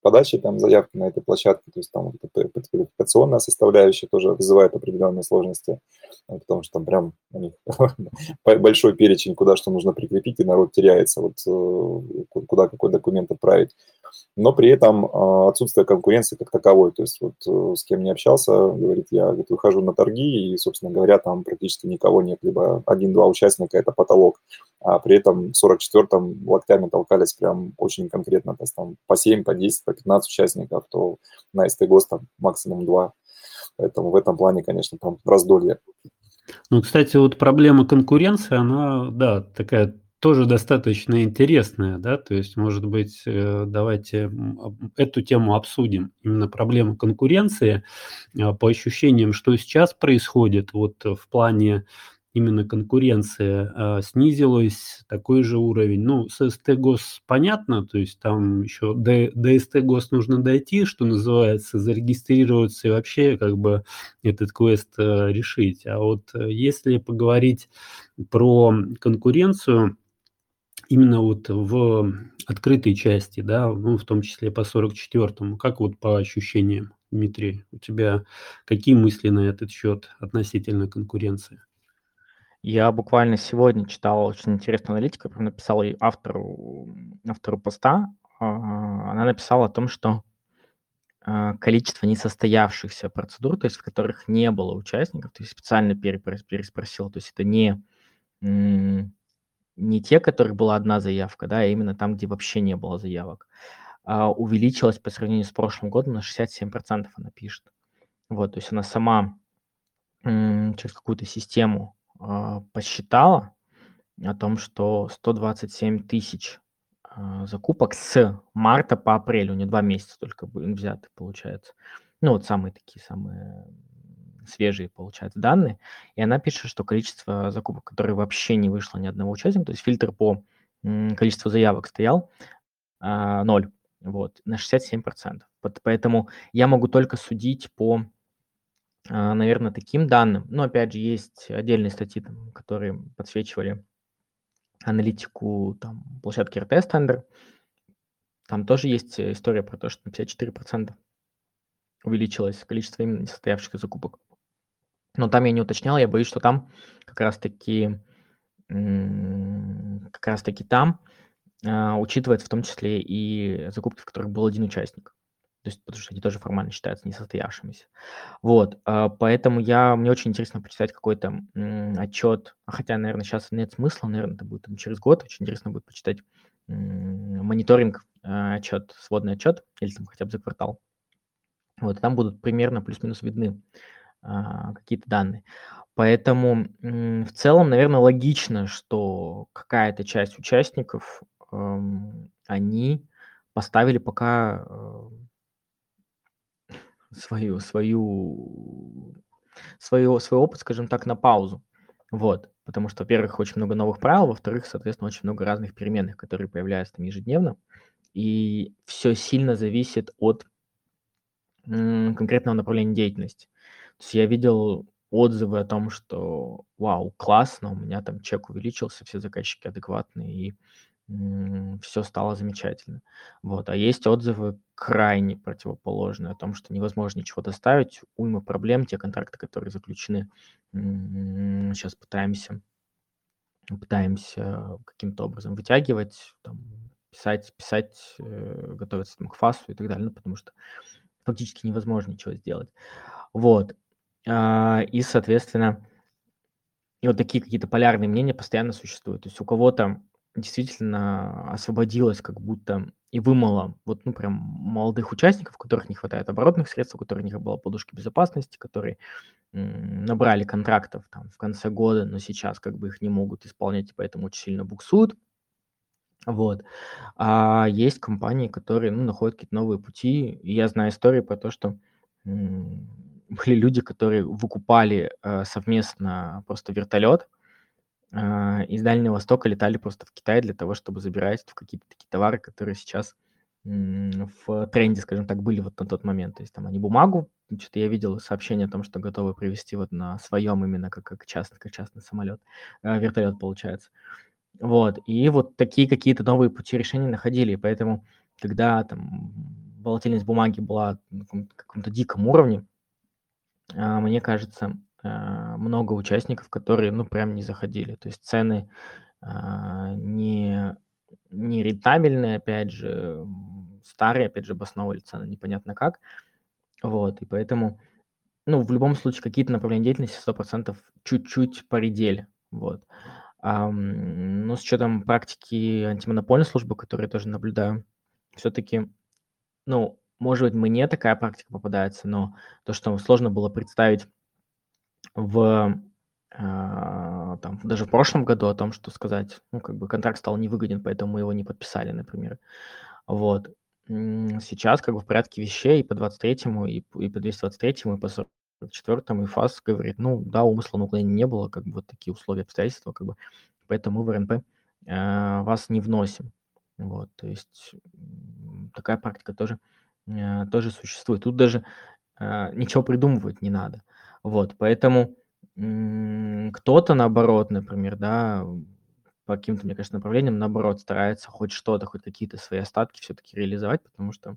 подачи там заявки на этой площадке, то есть там вот эта квалификационная составляющая тоже вызывает определенные сложности, потому что там прям у них [laughs] большой перечень, куда что нужно прикрепить, и народ теряется, вот э, куда какой документ отправить. Но при этом э, отсутствие конкуренции как таковой, то есть вот с кем не общался, говорит, я вот, выхожу на торги, и, собственно говоря, там практически никого нет, либо один-два участника – это потолок, а при этом в 44-м локтями толкались прям очень конкретно, то есть там по 7, по 10, по 15 участников, то на СТГОС там максимум 2. Поэтому в этом плане, конечно, там раздолье. Ну, кстати, вот проблема конкуренции, она, да, такая тоже достаточно интересная, да, то есть, может быть, э, давайте эту тему обсудим, именно проблему конкуренции, а, по ощущениям, что сейчас происходит вот в плане именно конкуренция а, снизилась, такой же уровень. Ну, с СТ-ГОС понятно, то есть там еще до, до СТ-ГОС нужно дойти, что называется, зарегистрироваться и вообще как бы этот квест а, решить. А вот э, если поговорить про конкуренцию, именно вот в открытой части, да, ну, в том числе по 44-му. Как вот по ощущениям, Дмитрий, у тебя какие мысли на этот счет относительно конкуренции? Я буквально сегодня читал очень интересную аналитику, прям написал ей автору, автору поста. А, она написала о том, что а, количество несостоявшихся процедур, то есть в которых не было участников, то есть специально переспросил, то есть это не, не те, которых была одна заявка, да, а именно там, где вообще не было заявок, а увеличилась по сравнению с прошлым годом на 67% она пишет. Вот, то есть она сама через какую-то систему а, посчитала о том, что 127 тысяч а, закупок с марта по апрель, у нее два месяца только взяты, получается. Ну, вот самые такие, самые свежие, получается, данные. И она пишет, что количество закупок, которые вообще не вышло ни одного участника, то есть фильтр по количеству заявок стоял а, ноль, вот, на 67%. Поэтому я могу только судить по а, наверное, таким данным. Но опять же есть отдельные статьи, которые подсвечивали аналитику там, площадки RT Standard. Там тоже есть история про то, что на 54% увеличилось количество именно несостоявшихся закупок. Но там я не уточнял, я боюсь, что там как раз-таки как раз-таки там а, учитывается в том числе и закупки, в которых был один участник то есть потому что они тоже формально считаются несостоявшимися. Вот, а, поэтому я, мне очень интересно почитать какой-то отчет, а хотя, наверное, сейчас нет смысла, наверное, это будет там, через год, очень интересно будет почитать мониторинг, отчет, сводный отчет, или там хотя бы за квартал. Вот, там будут примерно плюс-минус видны какие-то данные. Поэтому в целом, наверное, логично, что какая-то часть участников, они поставили пока свою свою свою свой опыт, скажем так, на паузу. Вот, потому что, во-первых, очень много новых правил, во-вторых, соответственно, очень много разных переменных, которые появляются там ежедневно, и все сильно зависит от конкретного направления деятельности. То есть я видел отзывы о том, что вау, классно, у меня там чек увеличился, все заказчики адекватные, и все стало замечательно. Вот. А есть отзывы крайне противоположные о том, что невозможно ничего доставить, уйма проблем, те контракты, которые заключены, сейчас пытаемся пытаемся каким-то образом вытягивать, там, писать, писать, э, готовиться там, к фасу и так далее, ну, потому что фактически невозможно ничего сделать. Вот. А, и, соответственно, и вот такие какие-то полярные мнения постоянно существуют. То есть у кого-то действительно освободилось как будто и вымыло вот, ну, прям молодых участников, у которых не хватает оборотных средств, у которых не было подушки безопасности, которые набрали контрактов там в конце года, но сейчас как бы их не могут исполнять, и поэтому очень сильно буксуют. Вот. А есть компании, которые, ну, находят какие-то новые пути. И я знаю истории про то, что были люди, которые выкупали э, совместно просто вертолет, а, из Дальнего Востока летали просто в Китай для того, чтобы забирать какие-то такие товары, которые сейчас в тренде, скажем так, были вот на тот момент. То есть там они бумагу, что-то я видел сообщение о том, что готовы привезти вот на своем именно как, как частный, как частный самолет, э, вертолет получается. Вот, и вот такие какие-то новые пути решения находили, и поэтому, когда там волатильность бумаги была на каком-то диком уровне, мне кажется, а, много участников, которые, ну, прям не заходили. То есть цены а, не, не рентабельные, опять же, старые, опять же, обосновывали цены непонятно как. Вот, и поэтому, ну, в любом случае, какие-то направления деятельности 100% чуть-чуть поредели. Вот. А, но с учетом практики антимонопольной службы, которую я тоже наблюдаю, все-таки, ну, может быть, мне такая практика попадается, но то, что сложно было представить в а, там, даже в прошлом году о том, что сказать, ну, как бы контракт стал невыгоден, поэтому мы его не подписали, например. Вот. Сейчас как бы в порядке вещей и по 23-му, и, и по 223-му, и по 44-му, и ФАС говорит, ну, да, умысла на уклонение не было, как бы вот такие условия, обстоятельства, как бы, поэтому в РНП э, вас не вносим. Вот, то есть такая практика тоже, э, тоже существует. Тут даже э, ничего придумывать не надо. Вот, поэтому кто-то, наоборот, например, да, по каким-то, мне кажется, направлениям, наоборот, старается хоть что-то, хоть какие-то свои остатки все-таки реализовать, потому что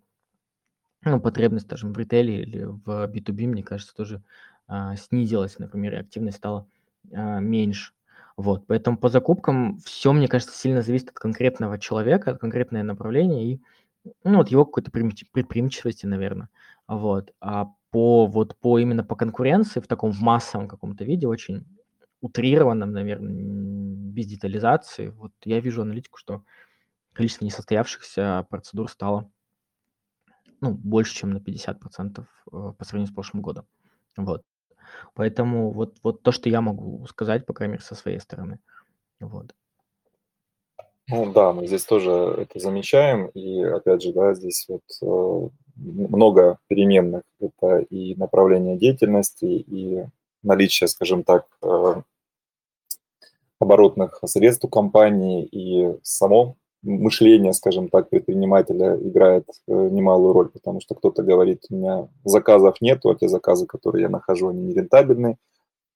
ну, потребность, скажем, в ритейле или в B2B, мне кажется, тоже а, снизилась, например, и активность стала а, меньше. Вот, поэтому по закупкам все, мне кажется, сильно зависит от конкретного человека, от конкретного направления и ну, вот его какой-то предприимчивости, наверное. Вот. А по вот по именно по конкуренции в таком в массовом каком-то виде, очень утрированном, наверное, без детализации, вот я вижу аналитику, что количество несостоявшихся процедур стало ну, больше, чем на 50% э, по сравнению с прошлым годом. Вот. Поэтому вот, вот то, что я могу сказать, по крайней мере, со своей стороны. Вот. Ну да, мы здесь тоже это замечаем, и опять же, да, здесь вот э, много переменных. Это и направление деятельности, и наличие, скажем так, э, оборотных средств у компании, и само мышление, скажем так, предпринимателя играет э, немалую роль, потому что кто-то говорит, у меня заказов нету, а те заказы, которые я нахожу, они нерентабельны,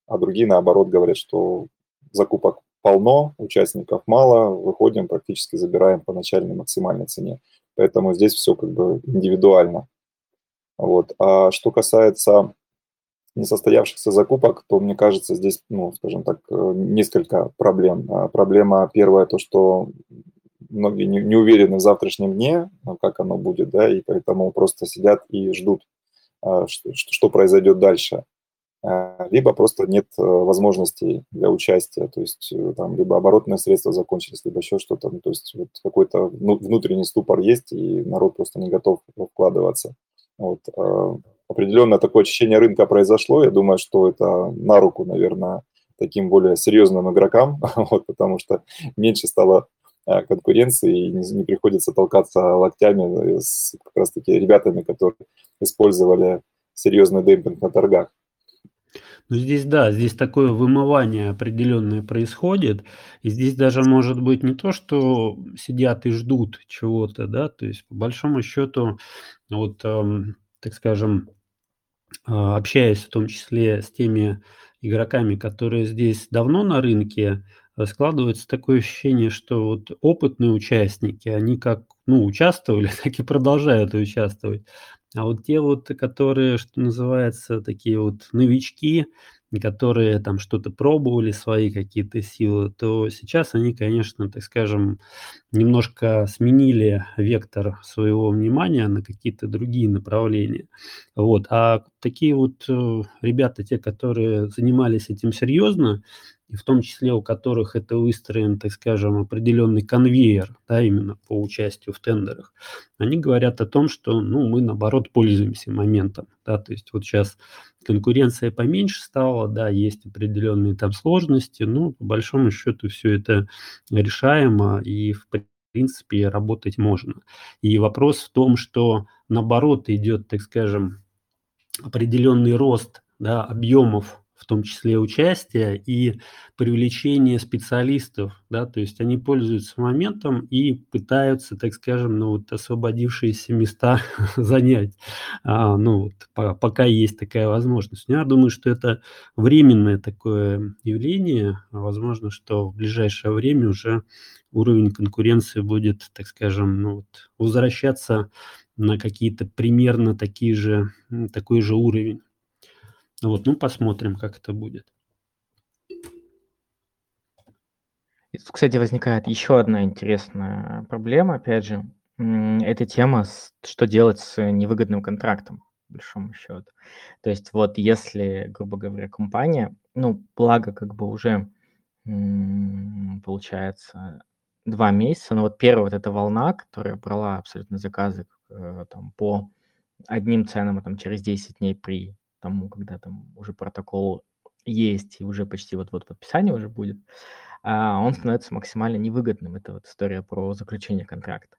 а другие, наоборот, говорят, что закупок полно, участников мало, выходим, практически забираем по начальной максимальной цене. Поэтому здесь все как бы индивидуально. Вот. А что касается несостоявшихся закупок, то, мне кажется, здесь, ну, скажем так, э, несколько проблем. А проблема первая, то, что многие не, уверены в завтрашнем дне, а как оно будет, да, и поэтому просто сидят и ждут, а, что, что произойдет дальше. А, либо просто нет э, возможностей для участия, то есть э, там либо оборотные средства закончились, либо еще что-то, ну, то есть вот какой-то внутренний ступор есть, и народ просто не готов вкладываться. Вот. Определенное такое очищение рынка произошло, я думаю, что это на руку, наверное, таким более серьезным игрокам, [laughs] вот, потому что меньше стало Э, конкуренции, и не, не приходится толкаться локтями с как раз-таки ребятами, которые использовали серьезный демпинг на торгах. Ну, здесь, да, здесь такое вымывание определенное происходит. И здесь даже может быть не то, что сидят и ждут чего-то, да, то есть по большому счету, вот, эм, так скажем, э, общаясь в том числе с теми игроками, которые здесь давно на рынке, складывается такое ощущение, что вот опытные участники, они как, ну, участвовали, [laughs] так и продолжают участвовать. А вот те вот, которые, что называется, такие вот новички, которые там что-то пробовали, свои какие-то силы, то сейчас они, конечно, так скажем, немножко сменили вектор своего внимания на какие-то другие направления. Вот. А такие вот э, ребята, те, которые занимались этим серьезно, и в том числе у которых это выстроен, так скажем, определенный конвейер, да, именно по участию в тендерах, они говорят о том, что, ну, мы, наоборот, пользуемся моментом, да, то есть вот сейчас конкуренция поменьше стала, да, есть определенные там сложности, но по большому счету все это решаемо и, в принципе, работать можно. И вопрос в том, что, наоборот, идет, так скажем, определенный рост да, объемов в том числе участие и привлечение специалистов, да, то есть они пользуются моментом и пытаются, так скажем, ну вот освободившиеся места [laughs] занять, а, ну вот, по, пока есть такая возможность. Я думаю, что это временное такое явление, возможно, что в ближайшее время уже уровень конкуренции будет, так скажем, ну вот, возвращаться на какие-то примерно такие же, такой же уровень. Вот, ну, посмотрим, как это будет. кстати, возникает еще одна интересная проблема, опять же, эта тема, что делать с невыгодным контрактом, по большому счету. То есть вот если, грубо говоря, компания, ну, благо как бы уже получается два месяца, но вот первая вот эта волна, которая брала абсолютно заказы там по одним ценам, а там через 10 дней при тому, когда там уже протокол есть и уже почти вот-вот подписание уже будет, а, он становится максимально невыгодным. Это вот история про заключение контракта.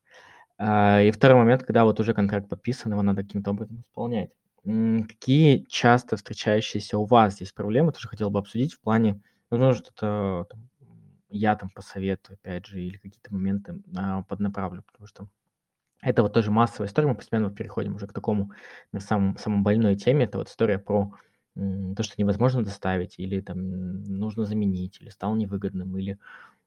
А, и второй момент, когда вот уже контракт подписан, его надо каким-то образом исполнять. Какие часто встречающиеся у вас здесь проблемы, тоже хотел бы обсудить в плане, возможно, что-то там, я там посоветую, опять же, или какие-то моменты поднаправлю, потому что это вот тоже массовая история, мы постепенно переходим уже к такому на самом, самой больной теме. Это вот история про то, что невозможно доставить, или там нужно заменить, или стал невыгодным, или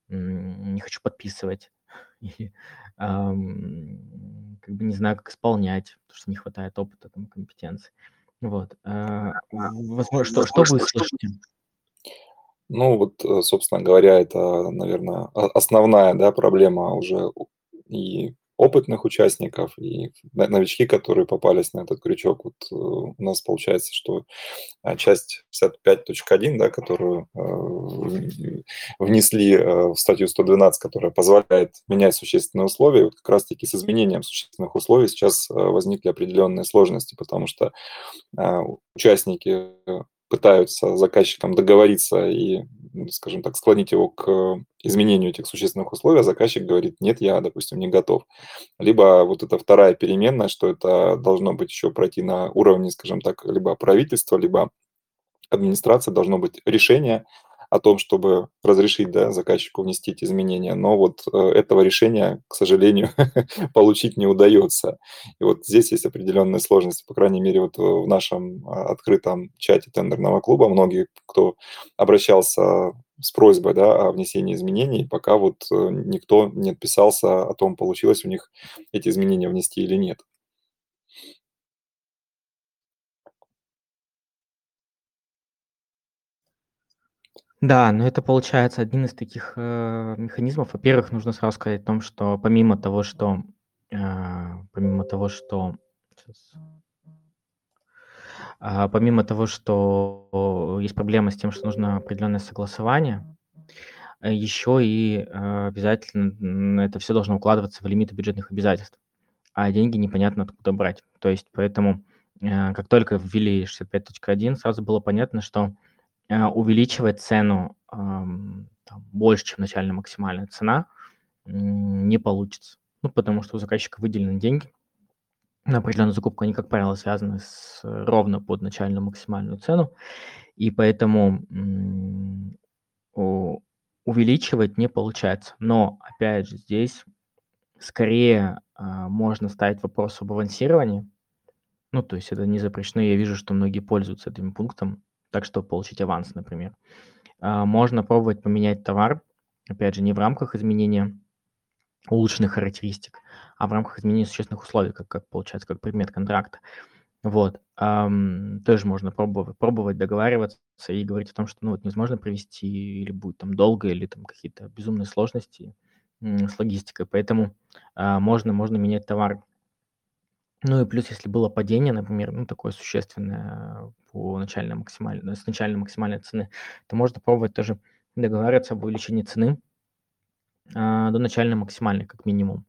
не хочу подписывать, [laughs] или как бы не знаю, как исполнять, потому что не хватает опыта, там, компетенций. Вот. А, возможно, что, что вы слышите? Ну, вот, э, собственно говоря, это, наверное, основная, да, проблема уже и опытных участников, и новички, которые попались на этот крючок. Вот э, у нас получается, что а, часть 55.1, да, которую э, внесли э, в статью 112, которая позволяет менять существенные условия, вот как раз-таки с изменением существенных условий сейчас возникли определенные сложности, потому что участники пытаются заказчиком договориться и, скажем так, склонить его к изменению этих существенных условий, а заказчик говорит, нет, я, допустим, не готов. Либо вот эта вторая переменная, что это должно быть еще пройти на уровне, скажем так, либо правительства, либо администрации должно быть решение о том, чтобы разрешить да, заказчику внести эти изменения, но вот э, этого решения, к сожалению, [laughs] получить не удается. И вот здесь есть определенные сложности, по крайней мере, вот в нашем а, открытом чате тендерного клуба многие, кто обращался с просьбой да, о внесении изменений, пока вот э, никто не отписался о том, получилось у них эти изменения внести или нет. Да, но это получается один из таких, э, механизмов. Во-первых, нужно сразу сказать о том, что помимо того, что, э, помимо того, что щас. А, помимо того, что есть проблема с тем, что нужно определенное согласование, э, еще и, э, обязательно это все должно укладываться в лимиты бюджетных обязательств, а деньги непонятно откуда брать. То есть поэтому, э, как только ввели 65.1, сразу было понятно, что Э, увеличивать цену там, больше, чем начальная максимальная цена, не получится. Ну, потому что у заказчика выделены деньги на определенную закупку, они, как правило, связаны с ровно под начальную максимальную цену, и поэтому увеличивать не получается. Но, опять же, здесь скорее а, можно ставить вопрос об авансировании. Ну, то есть это не запрещено. Я вижу, что многие пользуются этим пунктом так что получить аванс, например. А, можно пробовать поменять товар, опять же, не в рамках изменения улучшенных характеристик, а в рамках изменения существенных условий, как, как получается, как предмет контракта. Вот. Um, тоже можно пробовать, пробовать договариваться и говорить о том, что ну, вот невозможно провести или будет там долго, или там какие-то безумные сложности с логистикой. Поэтому uh, можно, можно менять товар ну и плюс, если было падение, например, ну, такое существенное по начальной максимальной, с начальной максимальной цены, то можно пробовать тоже договариваться об увеличении цены а, до начальной максимальной, как минимум.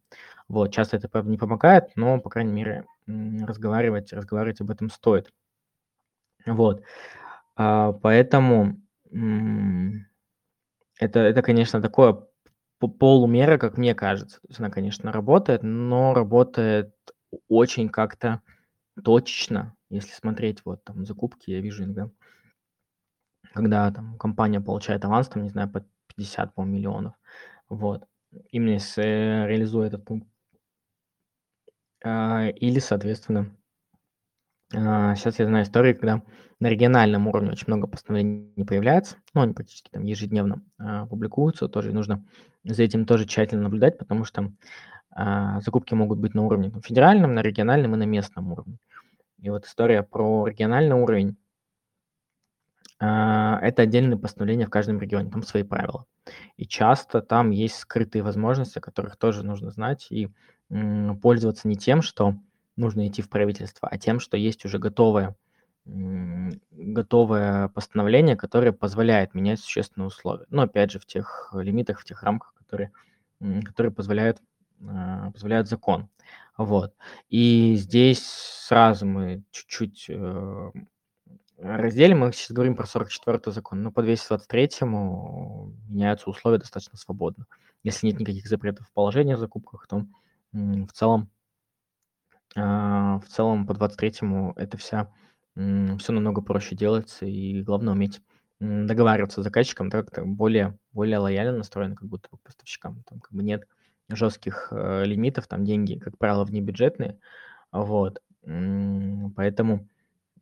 Вот, часто это не помогает, но, по крайней мере, разговаривать, разговаривать об этом стоит. Вот, а, поэтому это, это, конечно, такое полумера, как мне кажется. То есть она, конечно, работает, но работает очень как-то точечно, если смотреть вот там закупки, я вижу иногда, когда там компания получает аванс, там, не знаю, под 50, по миллионов, вот, именно если э, этот пункт. А, или, соответственно, а, сейчас я знаю истории, когда на региональном уровне очень много постановлений появляется, ну, они практически там ежедневно а, публикуются, тоже нужно за этим тоже тщательно наблюдать, потому что а, закупки могут быть на уровне там, федеральном, на региональном и на местном уровне. И вот история про региональный уровень а, это отдельное постановление в каждом регионе, там свои правила. И часто там есть скрытые возможности, о которых тоже нужно знать и пользоваться не тем, что нужно идти в правительство, а тем, что есть уже готовое, готовое постановление, которое позволяет менять существенные условия. Но опять же в тех лимитах, в тех рамках, которые, которые позволяют а, позволяет закон. Вот. И здесь сразу мы чуть-чуть э, разделим. Мы сейчас говорим про 44-й закон, но по 223-му меняются условия достаточно свободно. Если нет никаких запретов в положении о закупках, то в целом, а, в целом по 23-му это вся, все намного проще делается, и главное уметь договариваться с заказчиком, так более, более лояльно настроен, как будто бы поставщикам. Там как бы нет жестких э, лимитов, там деньги, как правило, внебюджетные, вот, поэтому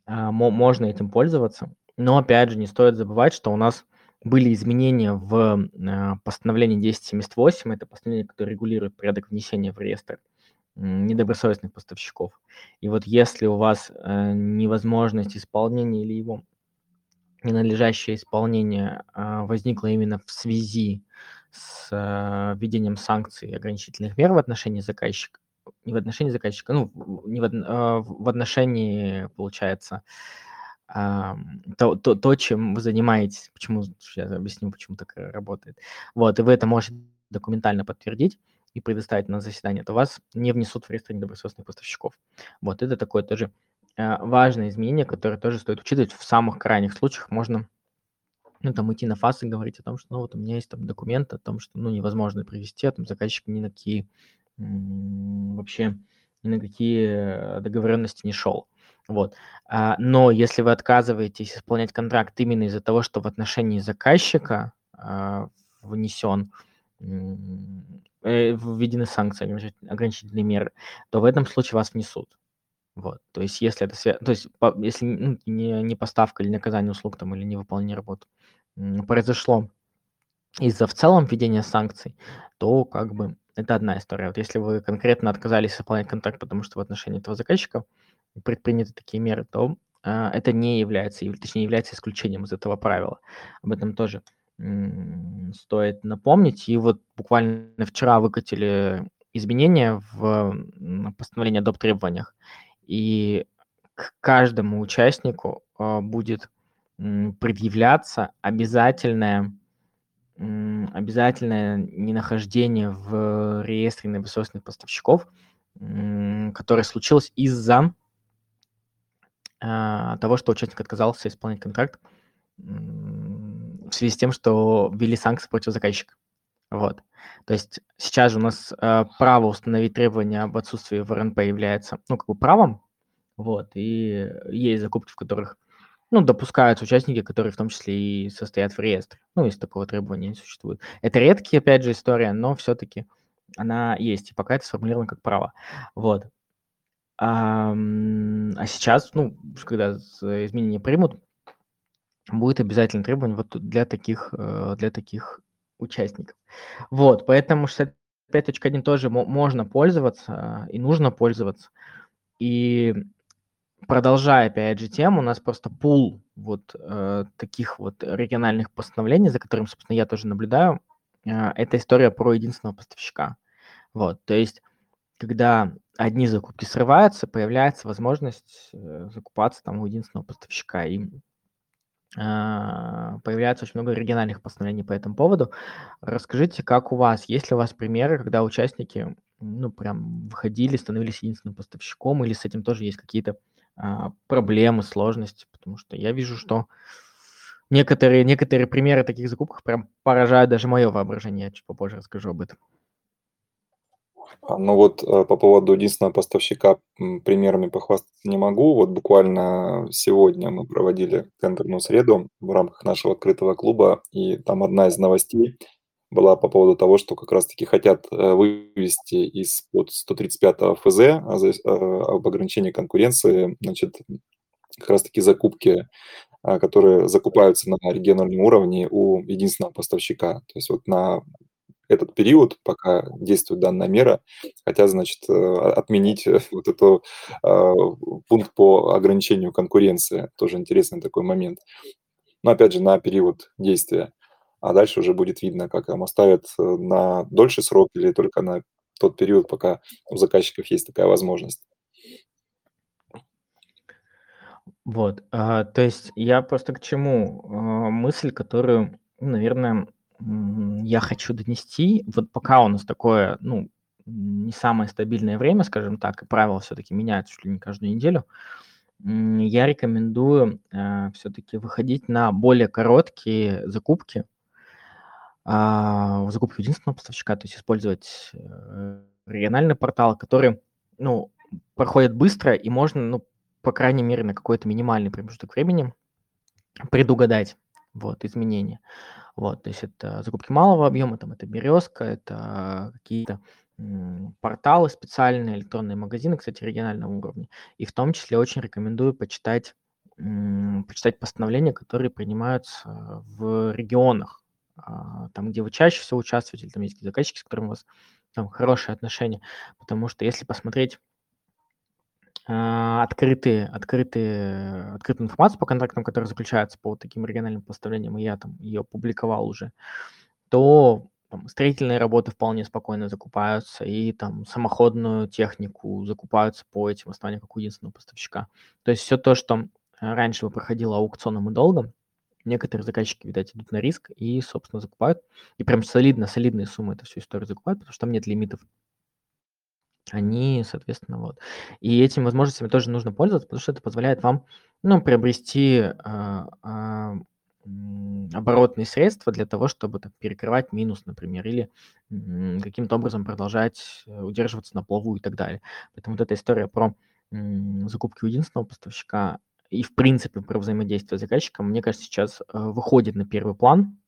а, можно этим пользоваться, но, опять же, не стоит забывать, что у нас были изменения в э, постановлении 1078, это постановление, которое регулирует порядок внесения в реестр недобросовестных поставщиков. И вот если у вас э, невозможность исполнения или его ненадлежащее исполнение э, возникло именно в связи с э, введением санкций и ограничительных мер в отношении заказчика, не в отношении заказчика, ну, не в, э, в отношении, получается, э, то, то, то, чем вы занимаетесь, почему, сейчас объясню, почему так работает. Вот, и вы это можете документально подтвердить и предоставить на заседание, то вас не внесут в реестр недобросовестных поставщиков. Вот, это такое тоже э, важное изменение, которое тоже стоит учитывать. В самых крайних случаях можно ну, там, идти на фас и говорить о том, что, ну, вот у меня есть там документ о том, что, ну, невозможно привести, а там заказчик ни на какие вообще ни на какие э, договоренности не шел. Вот. А, но если вы отказываетесь исполнять контракт именно из-за того, что в отношении заказчика а, внесен э, введены санкции, ограничительные меры, то в этом случае вас внесут. Вот. То есть, если это свя... то есть, если ну, не, не поставка или наказание услуг там, или невыполнение работы произошло из-за в целом введения санкций, то как бы это одна история. Вот если вы конкретно отказались выполнять контракт, потому что в отношении этого заказчика предприняты такие меры, то э, это не является, точнее, является исключением из этого правила. Об этом тоже м- стоит напомнить. И вот буквально вчера выкатили изменения в постановлении о доп. требованиях. И к каждому участнику э, будет предъявляться обязательное обязательное ненахождение в реестре недобросовестных поставщиков, которое случилось из-за а, того, что участник отказался исполнять контракт в связи с тем, что ввели санкции против заказчика. Вот. То есть сейчас же у нас э, право установить требования об отсутствии в РНП является, ну, как бы правом, вот, и есть закупки, в которых ну, допускаются участники, которые в том числе и состоят в реестре. Ну, если такого требования не существует. Это редкие, опять же, история, но все-таки она есть, и пока это сформулировано как право. Вот. А, а сейчас, ну, когда изменения примут, будет обязательно требование вот для таких, э, для таких участников. Вот, поэтому 65.1 тоже можно пользоваться и нужно пользоваться. И продолжая, опять же, тему, у нас просто пул вот э, таких вот региональных постановлений, за которым, собственно, я тоже наблюдаю, э, это история про единственного поставщика. Вот, то есть, когда одни закупки срываются, появляется возможность э, закупаться там у единственного поставщика. И э, появляется очень много региональных постановлений по этому поводу. Расскажите, как у вас, есть ли у вас примеры, когда участники, ну, прям выходили, становились единственным поставщиком, или с этим тоже есть какие-то а, проблемы, сложности, потому что я вижу, что некоторые, некоторые примеры таких закупок прям поражают даже мое воображение. Я чуть попозже расскажу об этом. А, ну вот э, по поводу единственного поставщика примерами похвастаться не могу. Вот буквально сегодня мы проводили тендерную среду в рамках нашего открытого клуба, и там одна из новостей была по поводу того, что как раз-таки хотят э, вывести из-под 135 ФЗ э, об ограничении конкуренции, значит, как раз-таки закупки, э, которые закупаются на региональном уровне у единственного поставщика. То есть вот на этот период, пока действует данная мера, хотят, значит, отменить [laughs] вот этот пункт по ограничению конкуренции. Тоже интересный такой момент. Но опять же, на период действия а дальше уже будет видно, как им оставят э, на дольший срок или только на тот период, пока у заказчиков есть такая возможность. Вот, а, то есть я просто к чему? А, мысль, которую, ну, наверное, я хочу донести, вот пока у нас такое, ну, не самое стабильное время, скажем так, и правила все-таки меняются чуть ли не каждую неделю, я рекомендую э, все-таки выходить на более короткие закупки, а, закупку единственного поставщика, то есть использовать э, региональный портал, который, ну, проходит быстро и можно, ну, по крайней мере, на какой-то минимальный промежуток времени предугадать вот, изменения. Вот, то есть это закупки малого объема, там это березка, это какие-то порталы специальные, электронные магазины, кстати, регионального уровня. И в том числе очень рекомендую почитать почитать постановления, которые принимаются в регионах, там, где вы чаще всего участвуете, или там есть заказчики, с которыми у вас там хорошие отношения. Потому что если посмотреть а, открытые, открытые, открытую информацию по контрактам, которые заключаются по таким региональным поставлениям, и я там ее публиковал уже, то там, строительные работы вполне спокойно закупаются, и там самоходную технику закупаются по этим основаниям как у единственного поставщика. То есть все то, что раньше бы проходило аукционом и долгом, некоторые заказчики, видать, идут на риск и, собственно, закупают. И прям солидно, солидные суммы эту всю историю закупают, потому что там нет лимитов. Они, соответственно, вот. И этими возможностями тоже нужно пользоваться, потому что это позволяет вам, ну, приобрести а, а, оборотные средства для того, чтобы так, перекрывать минус, например, или каким-то образом продолжать э, удерживаться на плаву и так далее. Поэтому вот эта история про закупки у единственного поставщика и, в принципе, про взаимодействие с заказчиком, мне кажется, сейчас э, выходит на первый план,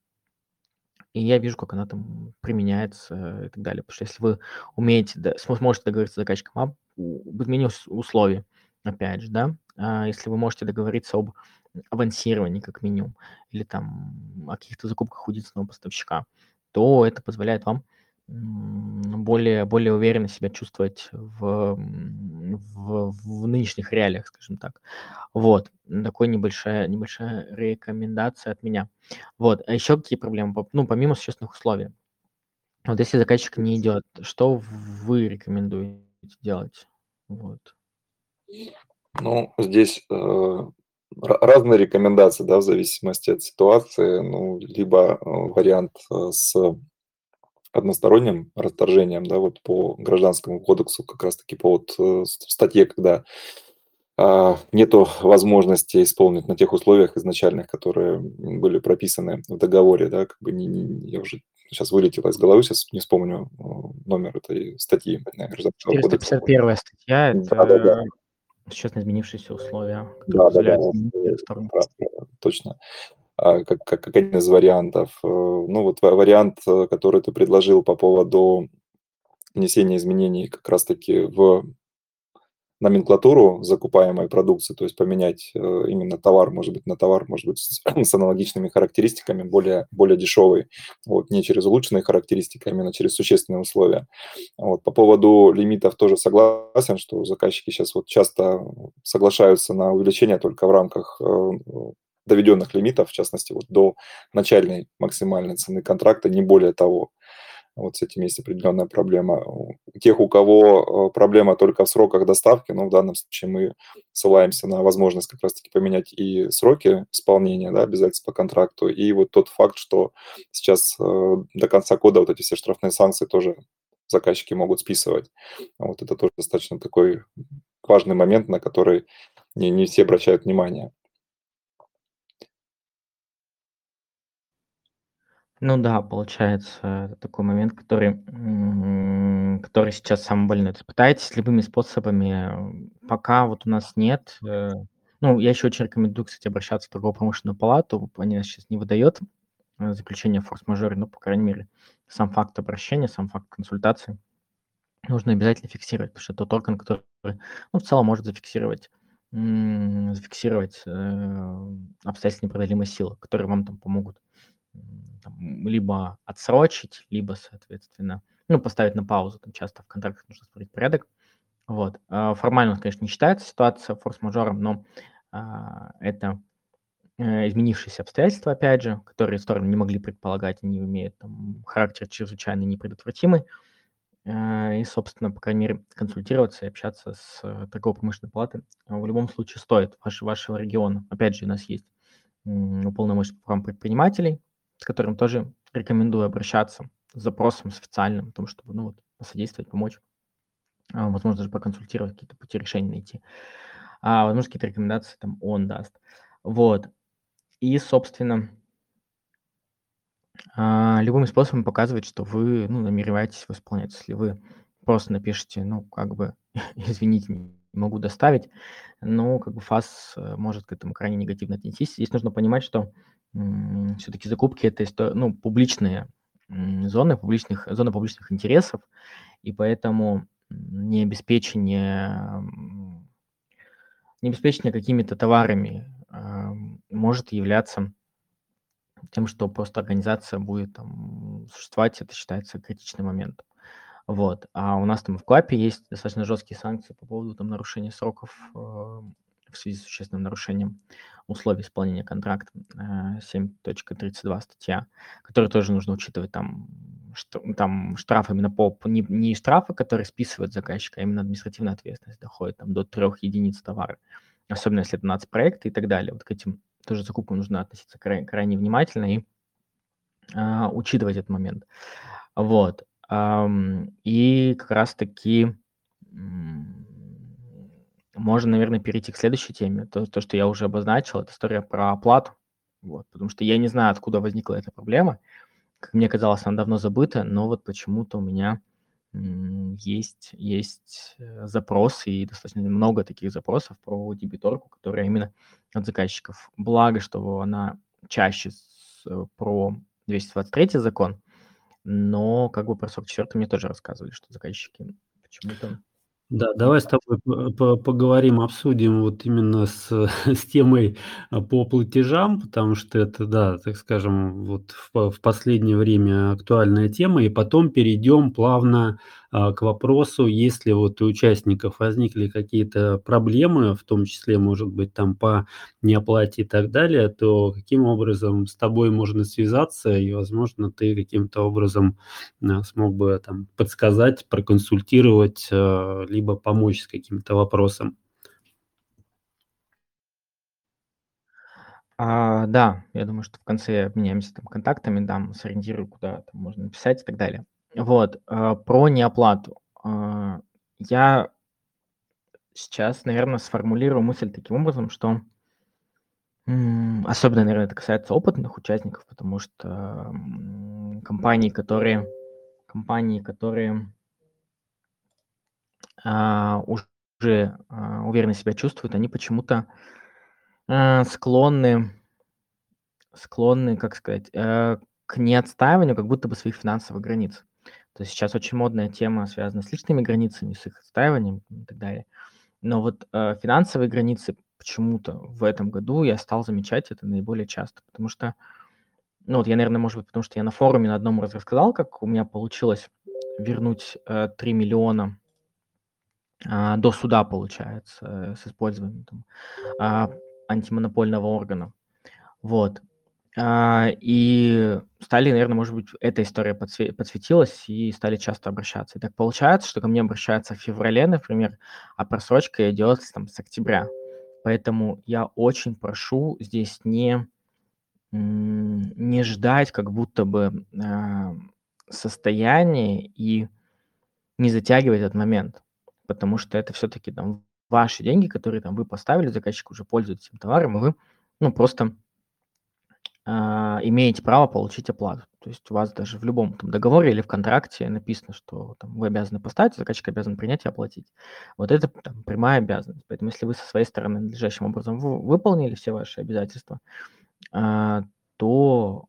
и я вижу, как она там применяется и так далее. Потому что если вы умеете, сможете договориться с заказчиком об изменении условий, опять же, да, а если вы можете договориться об авансировании как минимум, или там о каких-то закупках у единственного поставщика, то это позволяет вам более, более уверенно себя чувствовать в, в, в нынешних реалиях, скажем так. Вот, такой небольшая, небольшая рекомендация от меня. Вот, а еще какие проблемы? Ну, помимо существенных условий. Вот если заказчик не идет, что вы рекомендуете делать? Вот. Ну, здесь э, разные рекомендации, да, в зависимости от ситуации. Ну, либо э, вариант э, с односторонним расторжением, да, вот по гражданскому кодексу, как раз-таки по вот э, статье, когда а, нету возможности исполнить на тех условиях изначальных, которые были прописаны в договоре, да, как бы не, не, я уже сейчас вылетела из головы, сейчас не вспомню э, номер этой статьи гражданского 451 кодекса. статья, это да, да, да. сейчас изменившиеся условия, которые да, да, да, да, точно. Как, как, как один из вариантов. Э, ну вот вариант, э, который ты предложил по поводу внесения изменений как раз-таки в номенклатуру закупаемой продукции, то есть поменять э, именно товар, может быть, на товар, может быть, с, [clears throat] с аналогичными характеристиками, более, более дешевый, вот, не через улучшенные характеристики, а именно через существенные условия. Вот, по поводу лимитов тоже согласен, что заказчики сейчас вот часто соглашаются на увеличение только в рамках доведенных лимитов, в частности, вот до начальной максимальной цены контракта, не более того. Вот с этим есть определенная проблема. У тех, у кого э, проблема только в сроках доставки, ну, в данном случае мы ссылаемся на возможность как раз-таки поменять и сроки исполнения, да, обязательств по контракту, и вот тот факт, что сейчас э, до конца года вот эти все штрафные санкции тоже заказчики могут списывать. Вот это тоже достаточно такой важный момент, на который не, не все обращают внимание. Ну да, получается, это такой момент, который, который сейчас самый больной. Есть пытаетесь любыми способами, пока вот у нас нет. Э, ну, я еще очень рекомендую, кстати, обращаться в торгово-промышленную палату. Они нас сейчас не выдает э, заключение форс-мажоре, но, по крайней мере, сам факт обращения, сам факт консультации нужно обязательно фиксировать, потому что тот орган, который, ну, в целом может зафиксировать зафиксировать э, обстоятельства непреодолимой силы, которые вам там помогут там, либо отсрочить, либо, соответственно, ну, поставить на паузу. Там часто в контрактах нужно смотреть порядок. Вот. А, формально, конечно, не считается ситуация форс-мажором, но а, это э, изменившиеся обстоятельства, опять же, которые стороны не могли предполагать, они имеют там, характер чрезвычайно непредотвратимый. А, и, собственно, по крайней мере, консультироваться и общаться с э, торгово-промышленной палатой в любом случае стоит ваш, вашего региона. Опять же, у нас есть уполномоченный программ предпринимателей, с которым тоже рекомендую обращаться с запросом, с официальным, о том, чтобы ну, вот, посодействовать, помочь, а, возможно, даже проконсультировать, какие-то пути решения найти. А, возможно, какие-то рекомендации там он даст. Вот. И, собственно, а, любым способом показывать, что вы ну, намереваетесь восполнять. Если вы просто напишите, ну, как бы, [laughs] извините, не могу доставить, ну, как бы ФАС э, может к этому крайне негативно отнестись. Здесь нужно понимать, что все-таки закупки это история, ну, публичные зоны, публичных, зоны публичных интересов, и поэтому не обеспечение, не обеспечение какими-то товарами может являться тем, что просто организация будет там существовать, это считается критичным моментом. Вот. А у нас там в КЛАПе есть достаточно жесткие санкции по поводу там нарушения сроков э, в связи с существенным нарушением условий исполнения контракта, э, 7.32 статья, которую тоже нужно учитывать там, что, там штраф именно по, не, не штрафы, которые списывают заказчика, а именно административная ответственность доходит там, до трех единиц товара, особенно если это нацпроекты и так далее. Вот к этим тоже закупкам нужно относиться крайне, крайне внимательно и э, учитывать этот момент. Вот. Эм, и как раз-таки можно, наверное, перейти к следующей теме. То, то, что я уже обозначил, это история про оплату. Вот, потому что я не знаю, откуда возникла эта проблема. Как мне казалось, она давно забыта, но вот почему-то у меня есть, есть э, запросы и достаточно много таких запросов про дебиторку, которая именно от заказчиков. Благо, что она чаще с, э, про 223 закон, но как бы про 44 мне тоже рассказывали, что заказчики почему-то да, давай с тобой поговорим, обсудим вот именно с, [laughs] с темой а, по платежам, потому что это, да, так скажем, вот в, в последнее время актуальная тема, и потом перейдем плавно к вопросу, если вот у участников возникли какие-то проблемы, в том числе, может быть, там по неоплате и так далее, то каким образом с тобой можно связаться, и, возможно, ты каким-то образом а, смог бы там подсказать, проконсультировать, а, либо помочь с каким-то вопросом. А, да, я думаю, что в конце обменяемся там контактами, дам, сориентирую, куда там можно написать и так далее. Вот, э, про неоплату. Э, я сейчас, наверное, сформулирую мысль таким образом, что особенно, наверное, это касается опытных участников, потому что компании, которые компании, которые а, уже а, уверенно себя чувствуют, они почему-то а, склонны, склонны, как сказать, э, к неотстаиванию как будто бы своих финансовых границ. То есть сейчас очень модная тема, связана с личными границами, с их отстаиванием и так далее. Но вот э, финансовые границы почему-то в этом году я стал замечать это наиболее часто, потому что, ну вот я, наверное, может быть, потому что я на форуме на одном раз рассказал, как у меня получилось вернуть э, 3 миллиона э, до суда, получается, э, с использованием там, э, антимонопольного органа. Вот. А, и стали, наверное, может быть, эта история подсве- подсветилась и стали часто обращаться. И так получается, что ко мне обращаются в феврале, например, а просрочка идет там с октября. Поэтому я очень прошу здесь не, не ждать как будто бы э, состояние и не затягивать этот момент, потому что это все-таки там ваши деньги, которые там вы поставили, заказчик уже пользуется этим товаром, и вы ну, просто а, имеете право получить оплату. То есть у вас даже в любом там, договоре или в контракте написано, что там, вы обязаны поставить, заказчик обязан принять и оплатить. Вот это там, прямая обязанность. Поэтому если вы со своей стороны надлежащим образом выполнили все ваши обязательства, а, то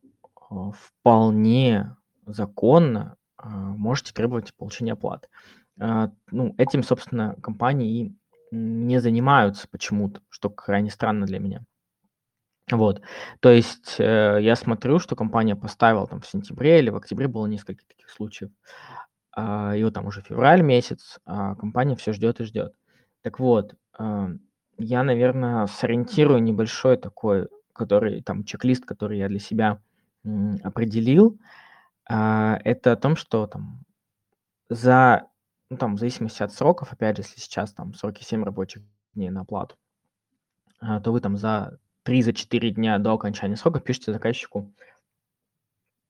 а, вполне законно можете требовать получения оплаты. Ну, этим, собственно, компании не занимаются почему-то, что крайне странно для меня. Вот, то есть э, я смотрю, что компания поставила там в сентябре или в октябре было несколько таких случаев, а, и вот там уже февраль месяц, а компания все ждет и ждет. Так вот, э, я, наверное, сориентирую небольшой такой, который там чек-лист, который я для себя м, определил, а, это о том, что там за, ну, там, в зависимости от сроков, опять же, если сейчас там сроки 7 рабочих дней на оплату, то вы там за 3 за 4 дня до окончания срока пишите заказчику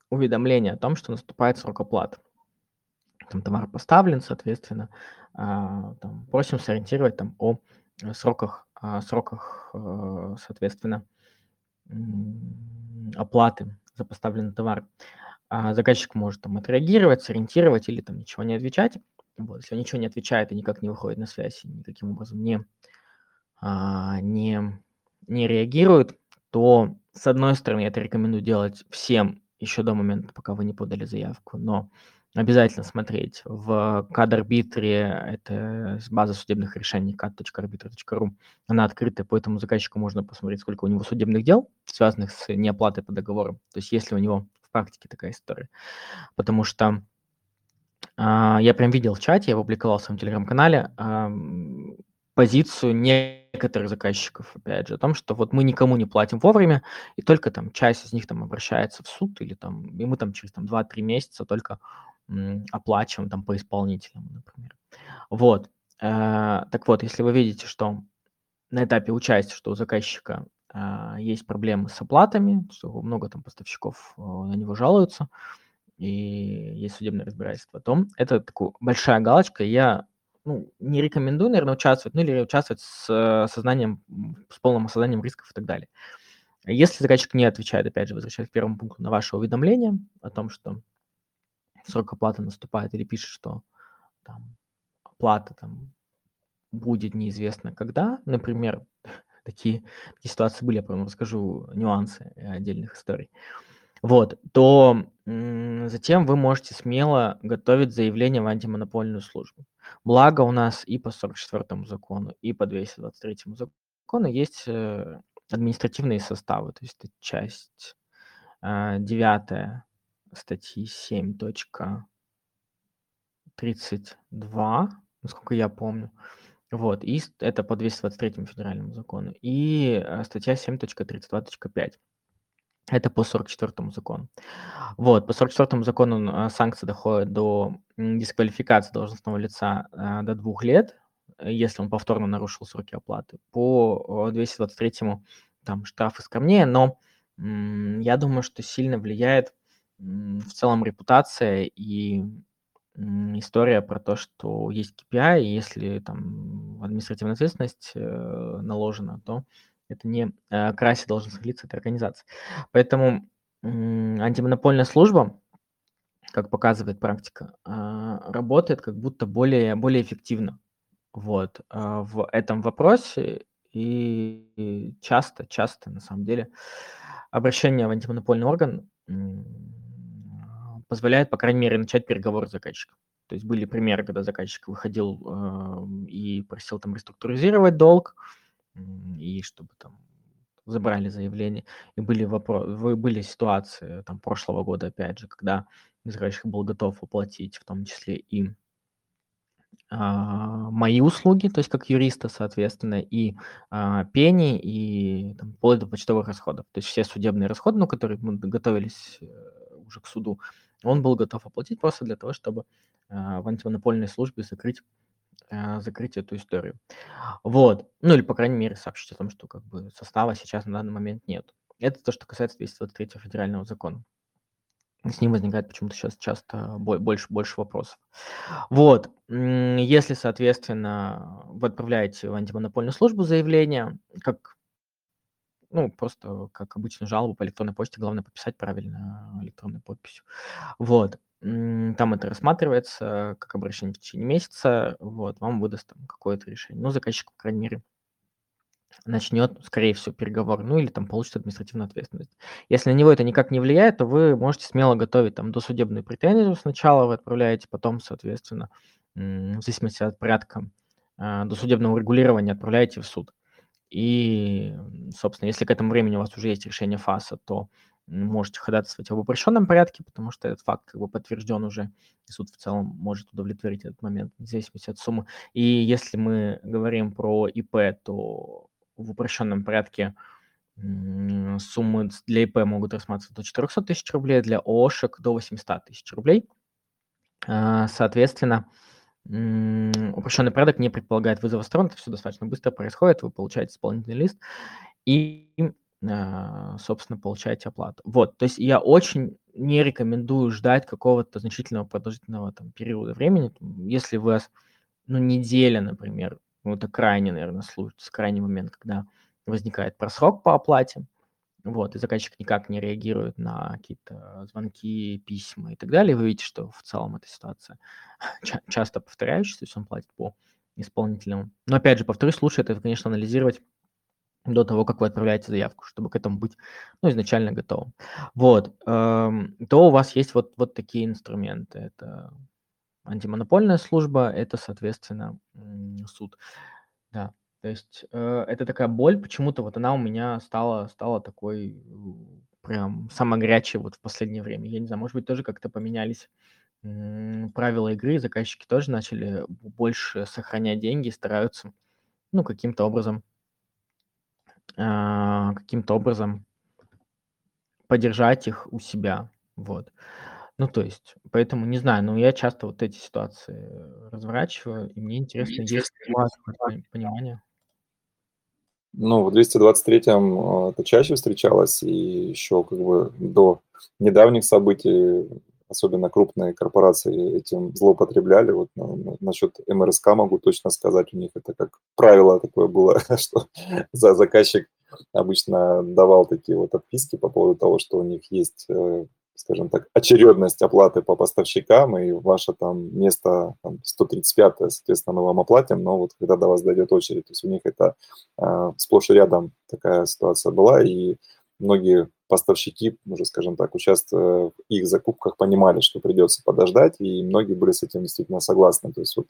уведомление о том, что наступает срок оплаты. Там товар поставлен, соответственно, а, там, просим сориентировать там о сроках, о сроках, э, соответственно, оплаты за поставленный товар. А заказчик может там отреагировать, сориентировать или там ничего не отвечать. Вот, если он ничего не отвечает и никак не выходит на связь, и никаким образом не, а, не не реагируют, то, с одной стороны, я это рекомендую делать всем еще до момента, пока вы не подали заявку, но обязательно смотреть. В CAD-арбитре, это база судебных решений cad.arbitra.ru, она открытая, по этому заказчику можно посмотреть, сколько у него судебных дел, связанных с неоплатой по договору. То есть если у него в практике такая история. Потому что а, я прям видел в чате, я опубликовал в своем телеграм-канале позицию некоторых заказчиков, опять же, о том, что вот мы никому не платим вовремя, и только там часть из них там обращается в суд, или там, и мы там через там 2-3 месяца только оплачиваем там по исполнителям, например. Вот. Э, так вот, если вы видите, что на этапе участия, что у заказчика э, есть проблемы с оплатами, что много там поставщиков э, на него жалуются, и есть судебное разбирательство, то это такая большая галочка. Я ну, не рекомендую, наверное, участвовать, ну или участвовать с сознанием, с полным осознанием рисков и так далее. Если заказчик не отвечает, опять же, возвращаясь к первому пункту на ваше уведомление о том, что срок оплаты наступает или пишет, что там оплата там будет неизвестно когда, например, [laughs] такие, такие ситуации были, я потом расскажу нюансы отдельных историй, вот, то затем вы можете смело готовить заявление в антимонопольную службу. Благо у нас и по 44 закону, и по 223 закону есть э, административные составы, то есть это часть э, 9 статьи 7.32, насколько я помню. Вот, и это по 223 федеральному закону. И э, статья 7.32.5. Это по 44 закону. Вот, по 44 закону э, санкции доходят до дисквалификации должностного лица э, до двух лет, если он повторно нарушил сроки оплаты. По 223 там штрафы скромнее, но я думаю, что сильно влияет в целом репутация и история про то, что есть KPI, и если там административная ответственность э, наложена, то это не э, красит должностных лиц этой организации. Поэтому антимонопольная служба, как показывает практика, а, работает как будто более, более эффективно вот, а, в этом вопросе. И часто, часто, на самом деле, обращение в антимонопольный орган позволяет, по крайней мере, начать переговоры с заказчиком. То есть были примеры, когда заказчик выходил э, и просил там реструктуризировать долг, и чтобы там забрали заявление. И были, вопросы, были ситуации там прошлого года, опять же, когда заказчик был готов оплатить в том числе и а, мои услуги, то есть как юриста, соответственно, и а, пени, и там, вплоть до почтовых расходов. То есть все судебные расходы, ну, которые мы готовились э, уже к суду, он был готов оплатить просто для того, чтобы э, в антимонопольной службе закрыть, э, закрыть эту историю. Вот. Ну или, по крайней мере, сообщить о том, что как бы состава сейчас на данный момент нет. Это то, что касается 223 федерального закона. С ним возникает почему-то сейчас часто больше, больше вопросов. Вот. Если, соответственно, вы отправляете в антимонопольную службу заявление, как ну, просто, как обычно, жалобу по электронной почте, главное пописать правильно электронной подписью. Вот. Там это рассматривается как обращение в течение месяца, вот, вам выдаст там какое-то решение. Ну, заказчик, по крайней мере, начнет, скорее всего, переговор, ну или там получит административную ответственность. Если на него это никак не влияет, то вы можете смело готовить там досудебную претензию сначала, вы отправляете, потом, соответственно, в зависимости от порядка а, досудебного регулирования отправляете в суд. И, собственно, если к этому времени у вас уже есть решение ФАСа, то можете ходатайствовать об упрощенном порядке, потому что этот факт как бы подтвержден уже, и суд в целом может удовлетворить этот момент, в зависимости от суммы. И если мы говорим про ИП, то в упрощенном порядке суммы для ИП могут рассматриваться до 400 тысяч рублей, для ООшек до 800 тысяч рублей. А, соответственно, Упрощенный порядок не предполагает вызова сторон, это все достаточно быстро происходит, вы получаете исполнительный лист и, собственно, получаете оплату. Вот, то есть я очень не рекомендую ждать какого-то значительного продолжительного там, периода времени. Если у вас, ну, неделя, например, ну, это крайний, наверное, случай, крайний момент, когда возникает просрок по оплате, вот, и заказчик никак не реагирует на какие-то звонки, письма и так далее, вы видите, что в целом эта ситуация [laughs] ча- часто повторяющаяся, то есть он платит по исполнительному. Но опять же, повторюсь, лучше это, конечно, анализировать до того, как вы отправляете заявку, чтобы к этому быть ну, изначально готовым. Вот, эм, то у вас есть вот, вот такие инструменты. Это антимонопольная служба, это, соответственно, суд. Да, то есть э, это такая боль, почему-то вот она у меня стала, стала такой прям самая горячая вот в последнее время. Я не знаю, может быть, тоже как-то поменялись правила игры, заказчики тоже начали больше сохранять деньги, стараются, ну, каким-то образом а, каким-то образом поддержать их у себя. Вот. Ну, то есть, поэтому не знаю, но я часто вот эти ситуации разворачиваю, и мне интересно, есть ли у вас понимание? Ну, в 223-м а, это чаще встречалось, и еще как бы до недавних событий особенно крупные корпорации этим злоупотребляли. Вот насчет МРСК могу точно сказать, у них это как правило такое было, [laughs] что за заказчик обычно давал такие вот отписки по поводу того, что у них есть, э, скажем так, очередность оплаты по поставщикам, и ваше там место там, 135, соответственно, мы вам оплатим, но вот когда до вас дойдет очередь, то есть у них это э, сплошь и рядом такая ситуация была, и многие поставщики, уже скажем так, участвуя в их закупках, понимали, что придется подождать, и многие были с этим действительно согласны. То есть вот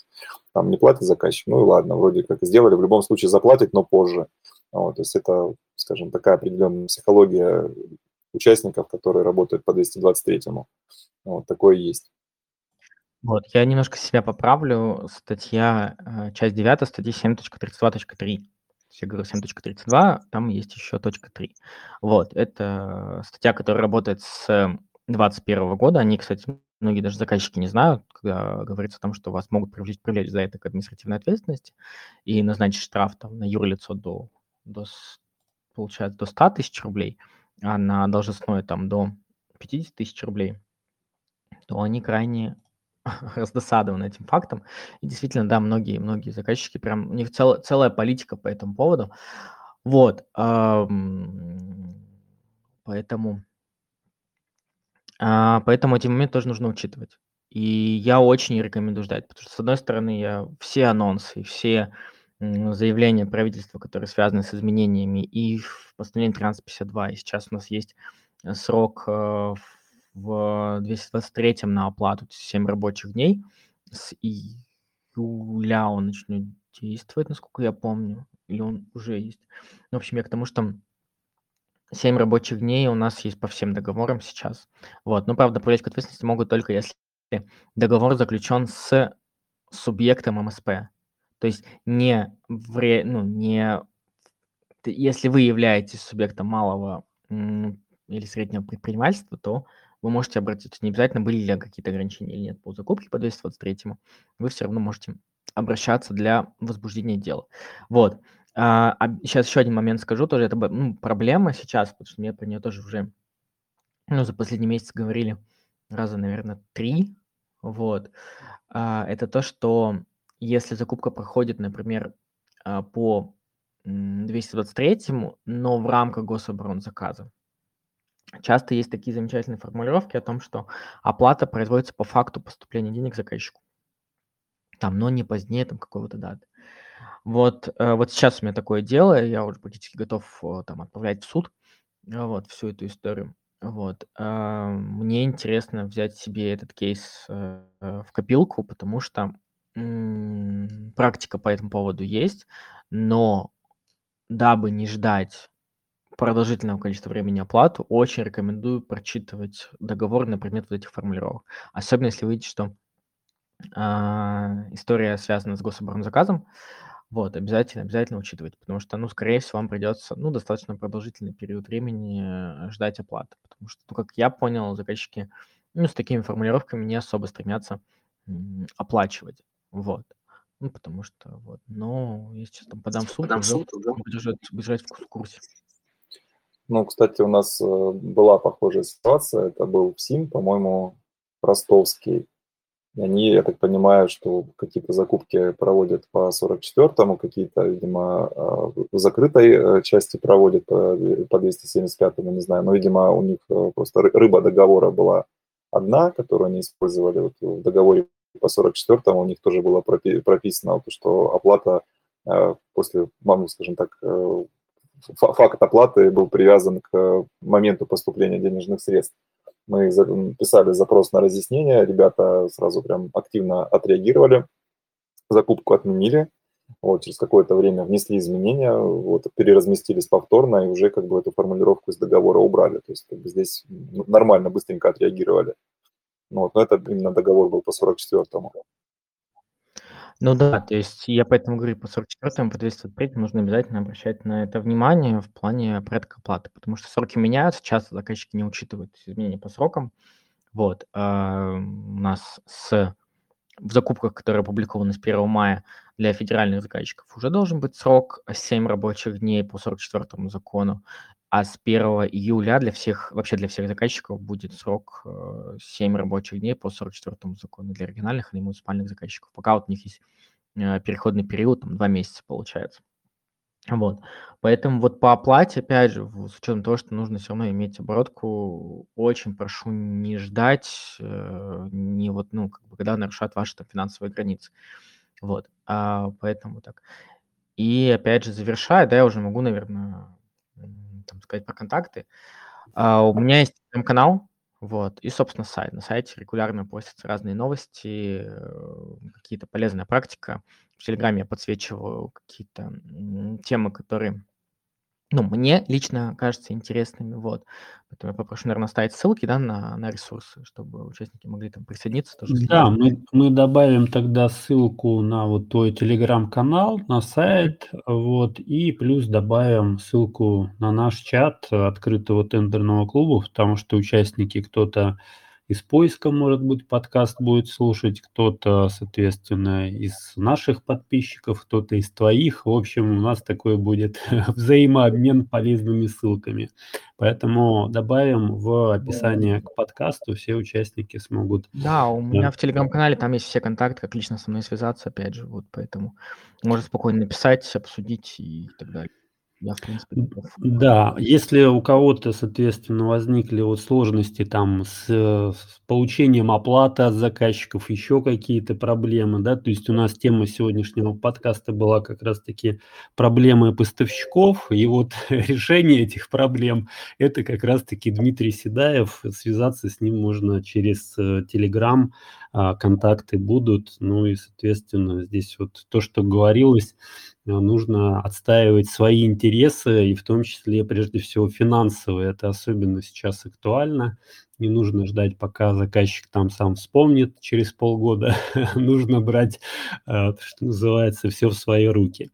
там не платит заказчик, ну и ладно, вроде как сделали, в любом случае заплатит, но позже. Вот, то есть это, скажем, такая определенная психология участников, которые работают по 223-му. Вот такое есть. Вот, я немножко себя поправлю. Статья, э, часть 9, статья 7.32.3 я говорю 7.32, там есть еще точка 3. Вот, это статья, которая работает с 2021 года. Они, кстати, многие даже заказчики не знают, когда говорится о том, что вас могут привлечь, привлечь за это к административной ответственности и назначить штраф там, на юрлицо до, до, получается, до 100 тысяч рублей, а на должностное там до 50 тысяч рублей, то они крайне [laughs] раздосадован этим фактом. И действительно, да, многие, многие заказчики, прям у них цел, целая политика по этому поводу. Вот, поэтому, а, поэтому эти моменты тоже нужно учитывать. И я очень рекомендую ждать, потому что, с одной стороны, я все анонсы, все заявления правительства, которые связаны с изменениями и в постановлении 1352, и сейчас у нас есть срок э, в 223 на оплату 7 рабочих дней. С июля он начнет действовать, насколько я помню. Или он уже есть. Ну, в общем, я к тому, что 7 рабочих дней у нас есть по всем договорам сейчас. Вот. Но, правда, привлечь к ответственности могут только если договор заключен с субъектом МСП. То есть не, в, ну, не если вы являетесь субъектом малого или среднего предпринимательства, то вы можете обратиться. Не обязательно были ли какие-то ограничения или нет по закупке по 223, вы все равно можете обращаться для возбуждения дела. Вот. А, сейчас еще один момент скажу, тоже это ну, проблема сейчас, потому что мне про нее тоже уже ну, за последний месяц говорили раза, наверное, три. Вот. А, это то, что если закупка проходит, например, а, по 223, но в рамках гособоронзаказа, Часто есть такие замечательные формулировки о том, что оплата производится по факту поступления денег заказчику. Там, но не позднее там какого-то даты. Вот, э, вот сейчас у меня такое дело, я уже практически готов э, там отправлять в суд э, вот всю эту историю. Вот. Мне интересно взять себе этот кейс в копилку, потому что практика по этому поводу есть, но дабы не ждать продолжительного количества времени оплату, очень рекомендую прочитывать договор на предмет вот этих формулировок. Особенно если вы видите, что а, история связана с гособоронзаказом, вот, обязательно, обязательно учитывать, потому что, ну, скорее всего, вам придется, ну, достаточно продолжительный период времени э, ждать оплаты, потому что, ну, как я понял, заказчики, ну, с такими формулировками не особо стремятся м, оплачивать, вот. Ну, потому что, вот, но если сейчас там подам в суд, подам уже, суд, уже. Бежать, бежать в курсе. Ну, кстати, у нас э, была похожая ситуация. Это был ПСИМ, по-моему, ростовский. И они, я так понимаю, что какие-то закупки проводят по 44-му, какие-то, видимо, в закрытой э, части проводят по 275-му, не знаю. Но, видимо, у них э, просто рыба договора была одна, которую они использовали. Вот в договоре по 44-му у них тоже было прописано, что оплата после, скажем так, факт оплаты был привязан к моменту поступления денежных средств. Мы писали запрос на разъяснение, ребята сразу прям активно отреагировали, закупку отменили, вот, через какое-то время внесли изменения, вот, переразместились повторно и уже как бы эту формулировку из договора убрали. То есть как бы здесь нормально, быстренько отреагировали. Вот, но это именно договор был по 44-му. Ну да, то есть я поэтому говорю, по 44-му, по 203 нужно обязательно обращать на это внимание в плане порядка оплаты, потому что сроки меняются, часто заказчики не учитывают изменения по срокам. Вот, а, у нас с в закупках, которые опубликованы с 1 мая для федеральных заказчиков, уже должен быть срок 7 рабочих дней по 44 закону, а с 1 июля для всех, вообще для всех заказчиков будет срок 7 э, рабочих дней по 44 закону для региональных или муниципальных заказчиков. Пока вот у них есть э, переходный период, там 2 месяца получается. Вот. Поэтому вот по оплате, опять же, с учетом того, что нужно все равно иметь оборотку, очень прошу не ждать, э, не вот, ну, как бы, когда нарушат ваши там финансовые границы. Вот. А, поэтому так. И опять же, завершая, да, я уже могу, наверное, там сказать про контакты. А, у меня есть канал, вот, и, собственно, сайт. На сайте регулярно постятся разные новости, э, какие-то полезная практика. В Телеграме я подсвечиваю какие-то темы, которые ну, мне лично кажется интересными, вот. Поэтому я попрошу, наверное, ставить ссылки, да, на, на ресурсы, чтобы участники могли там присоединиться тоже. Да, мы, мы добавим тогда ссылку на вот твой телеграм-канал, на сайт, вот, и плюс добавим ссылку на наш чат открытого тендерного клуба, потому что участники кто-то из поиска, может быть, подкаст будет слушать, кто-то, соответственно, из наших подписчиков, кто-то из твоих. В общем, у нас такой будет [laughs] взаимообмен полезными ссылками. Поэтому добавим в описание к подкасту, все участники смогут. Да, у меня в телеграм-канале там есть все контакты, как лично со мной связаться, опять же, вот поэтому можно спокойно написать, обсудить и так далее. Я, в принципе, готов. Да, если у кого-то, соответственно, возникли вот сложности там с, с получением оплаты от заказчиков, еще какие-то проблемы, да, то есть у нас тема сегодняшнего подкаста была как раз-таки проблемы поставщиков, и вот [laughs] решение этих проблем – это как раз-таки Дмитрий Седаев, связаться с ним можно через Telegram, э, контакты будут, ну и, соответственно, здесь вот то, что говорилось, Э, нужно отстаивать свои интересы, и в том числе, прежде всего, финансовые. Это особенно сейчас актуально. Не нужно ждать, пока заказчик там сам вспомнит через полгода. [laughs] нужно брать, э, что называется, все в свои руки.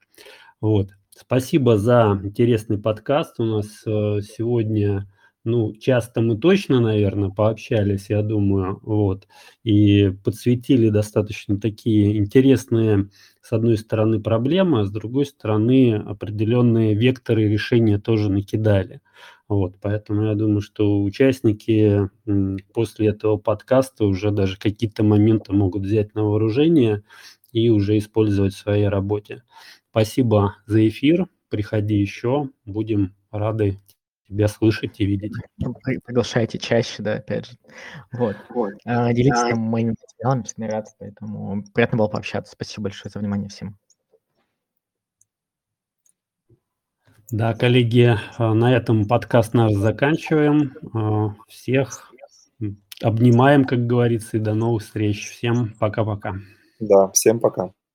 Вот. Спасибо за интересный подкаст. У нас э, сегодня ну, часто мы точно, наверное, пообщались, я думаю, вот, и подсветили достаточно такие интересные, с одной стороны, проблемы, а с другой стороны, определенные векторы решения тоже накидали. Вот, поэтому я думаю, что участники после этого подкаста уже даже какие-то моменты могут взять на вооружение и уже использовать в своей работе. Спасибо за эфир. Приходи еще. Будем рады тебя слышать и видеть. Приглашайте чаще, да, опять же. Вот. вот. А, делитесь а... там моими материалами, всегда рад, поэтому приятно было пообщаться. Спасибо большое за внимание всем. Да, коллеги, а, на этом подкаст наш заканчиваем. А, всех обнимаем, как говорится, и до новых встреч. Всем пока-пока. Да, всем пока.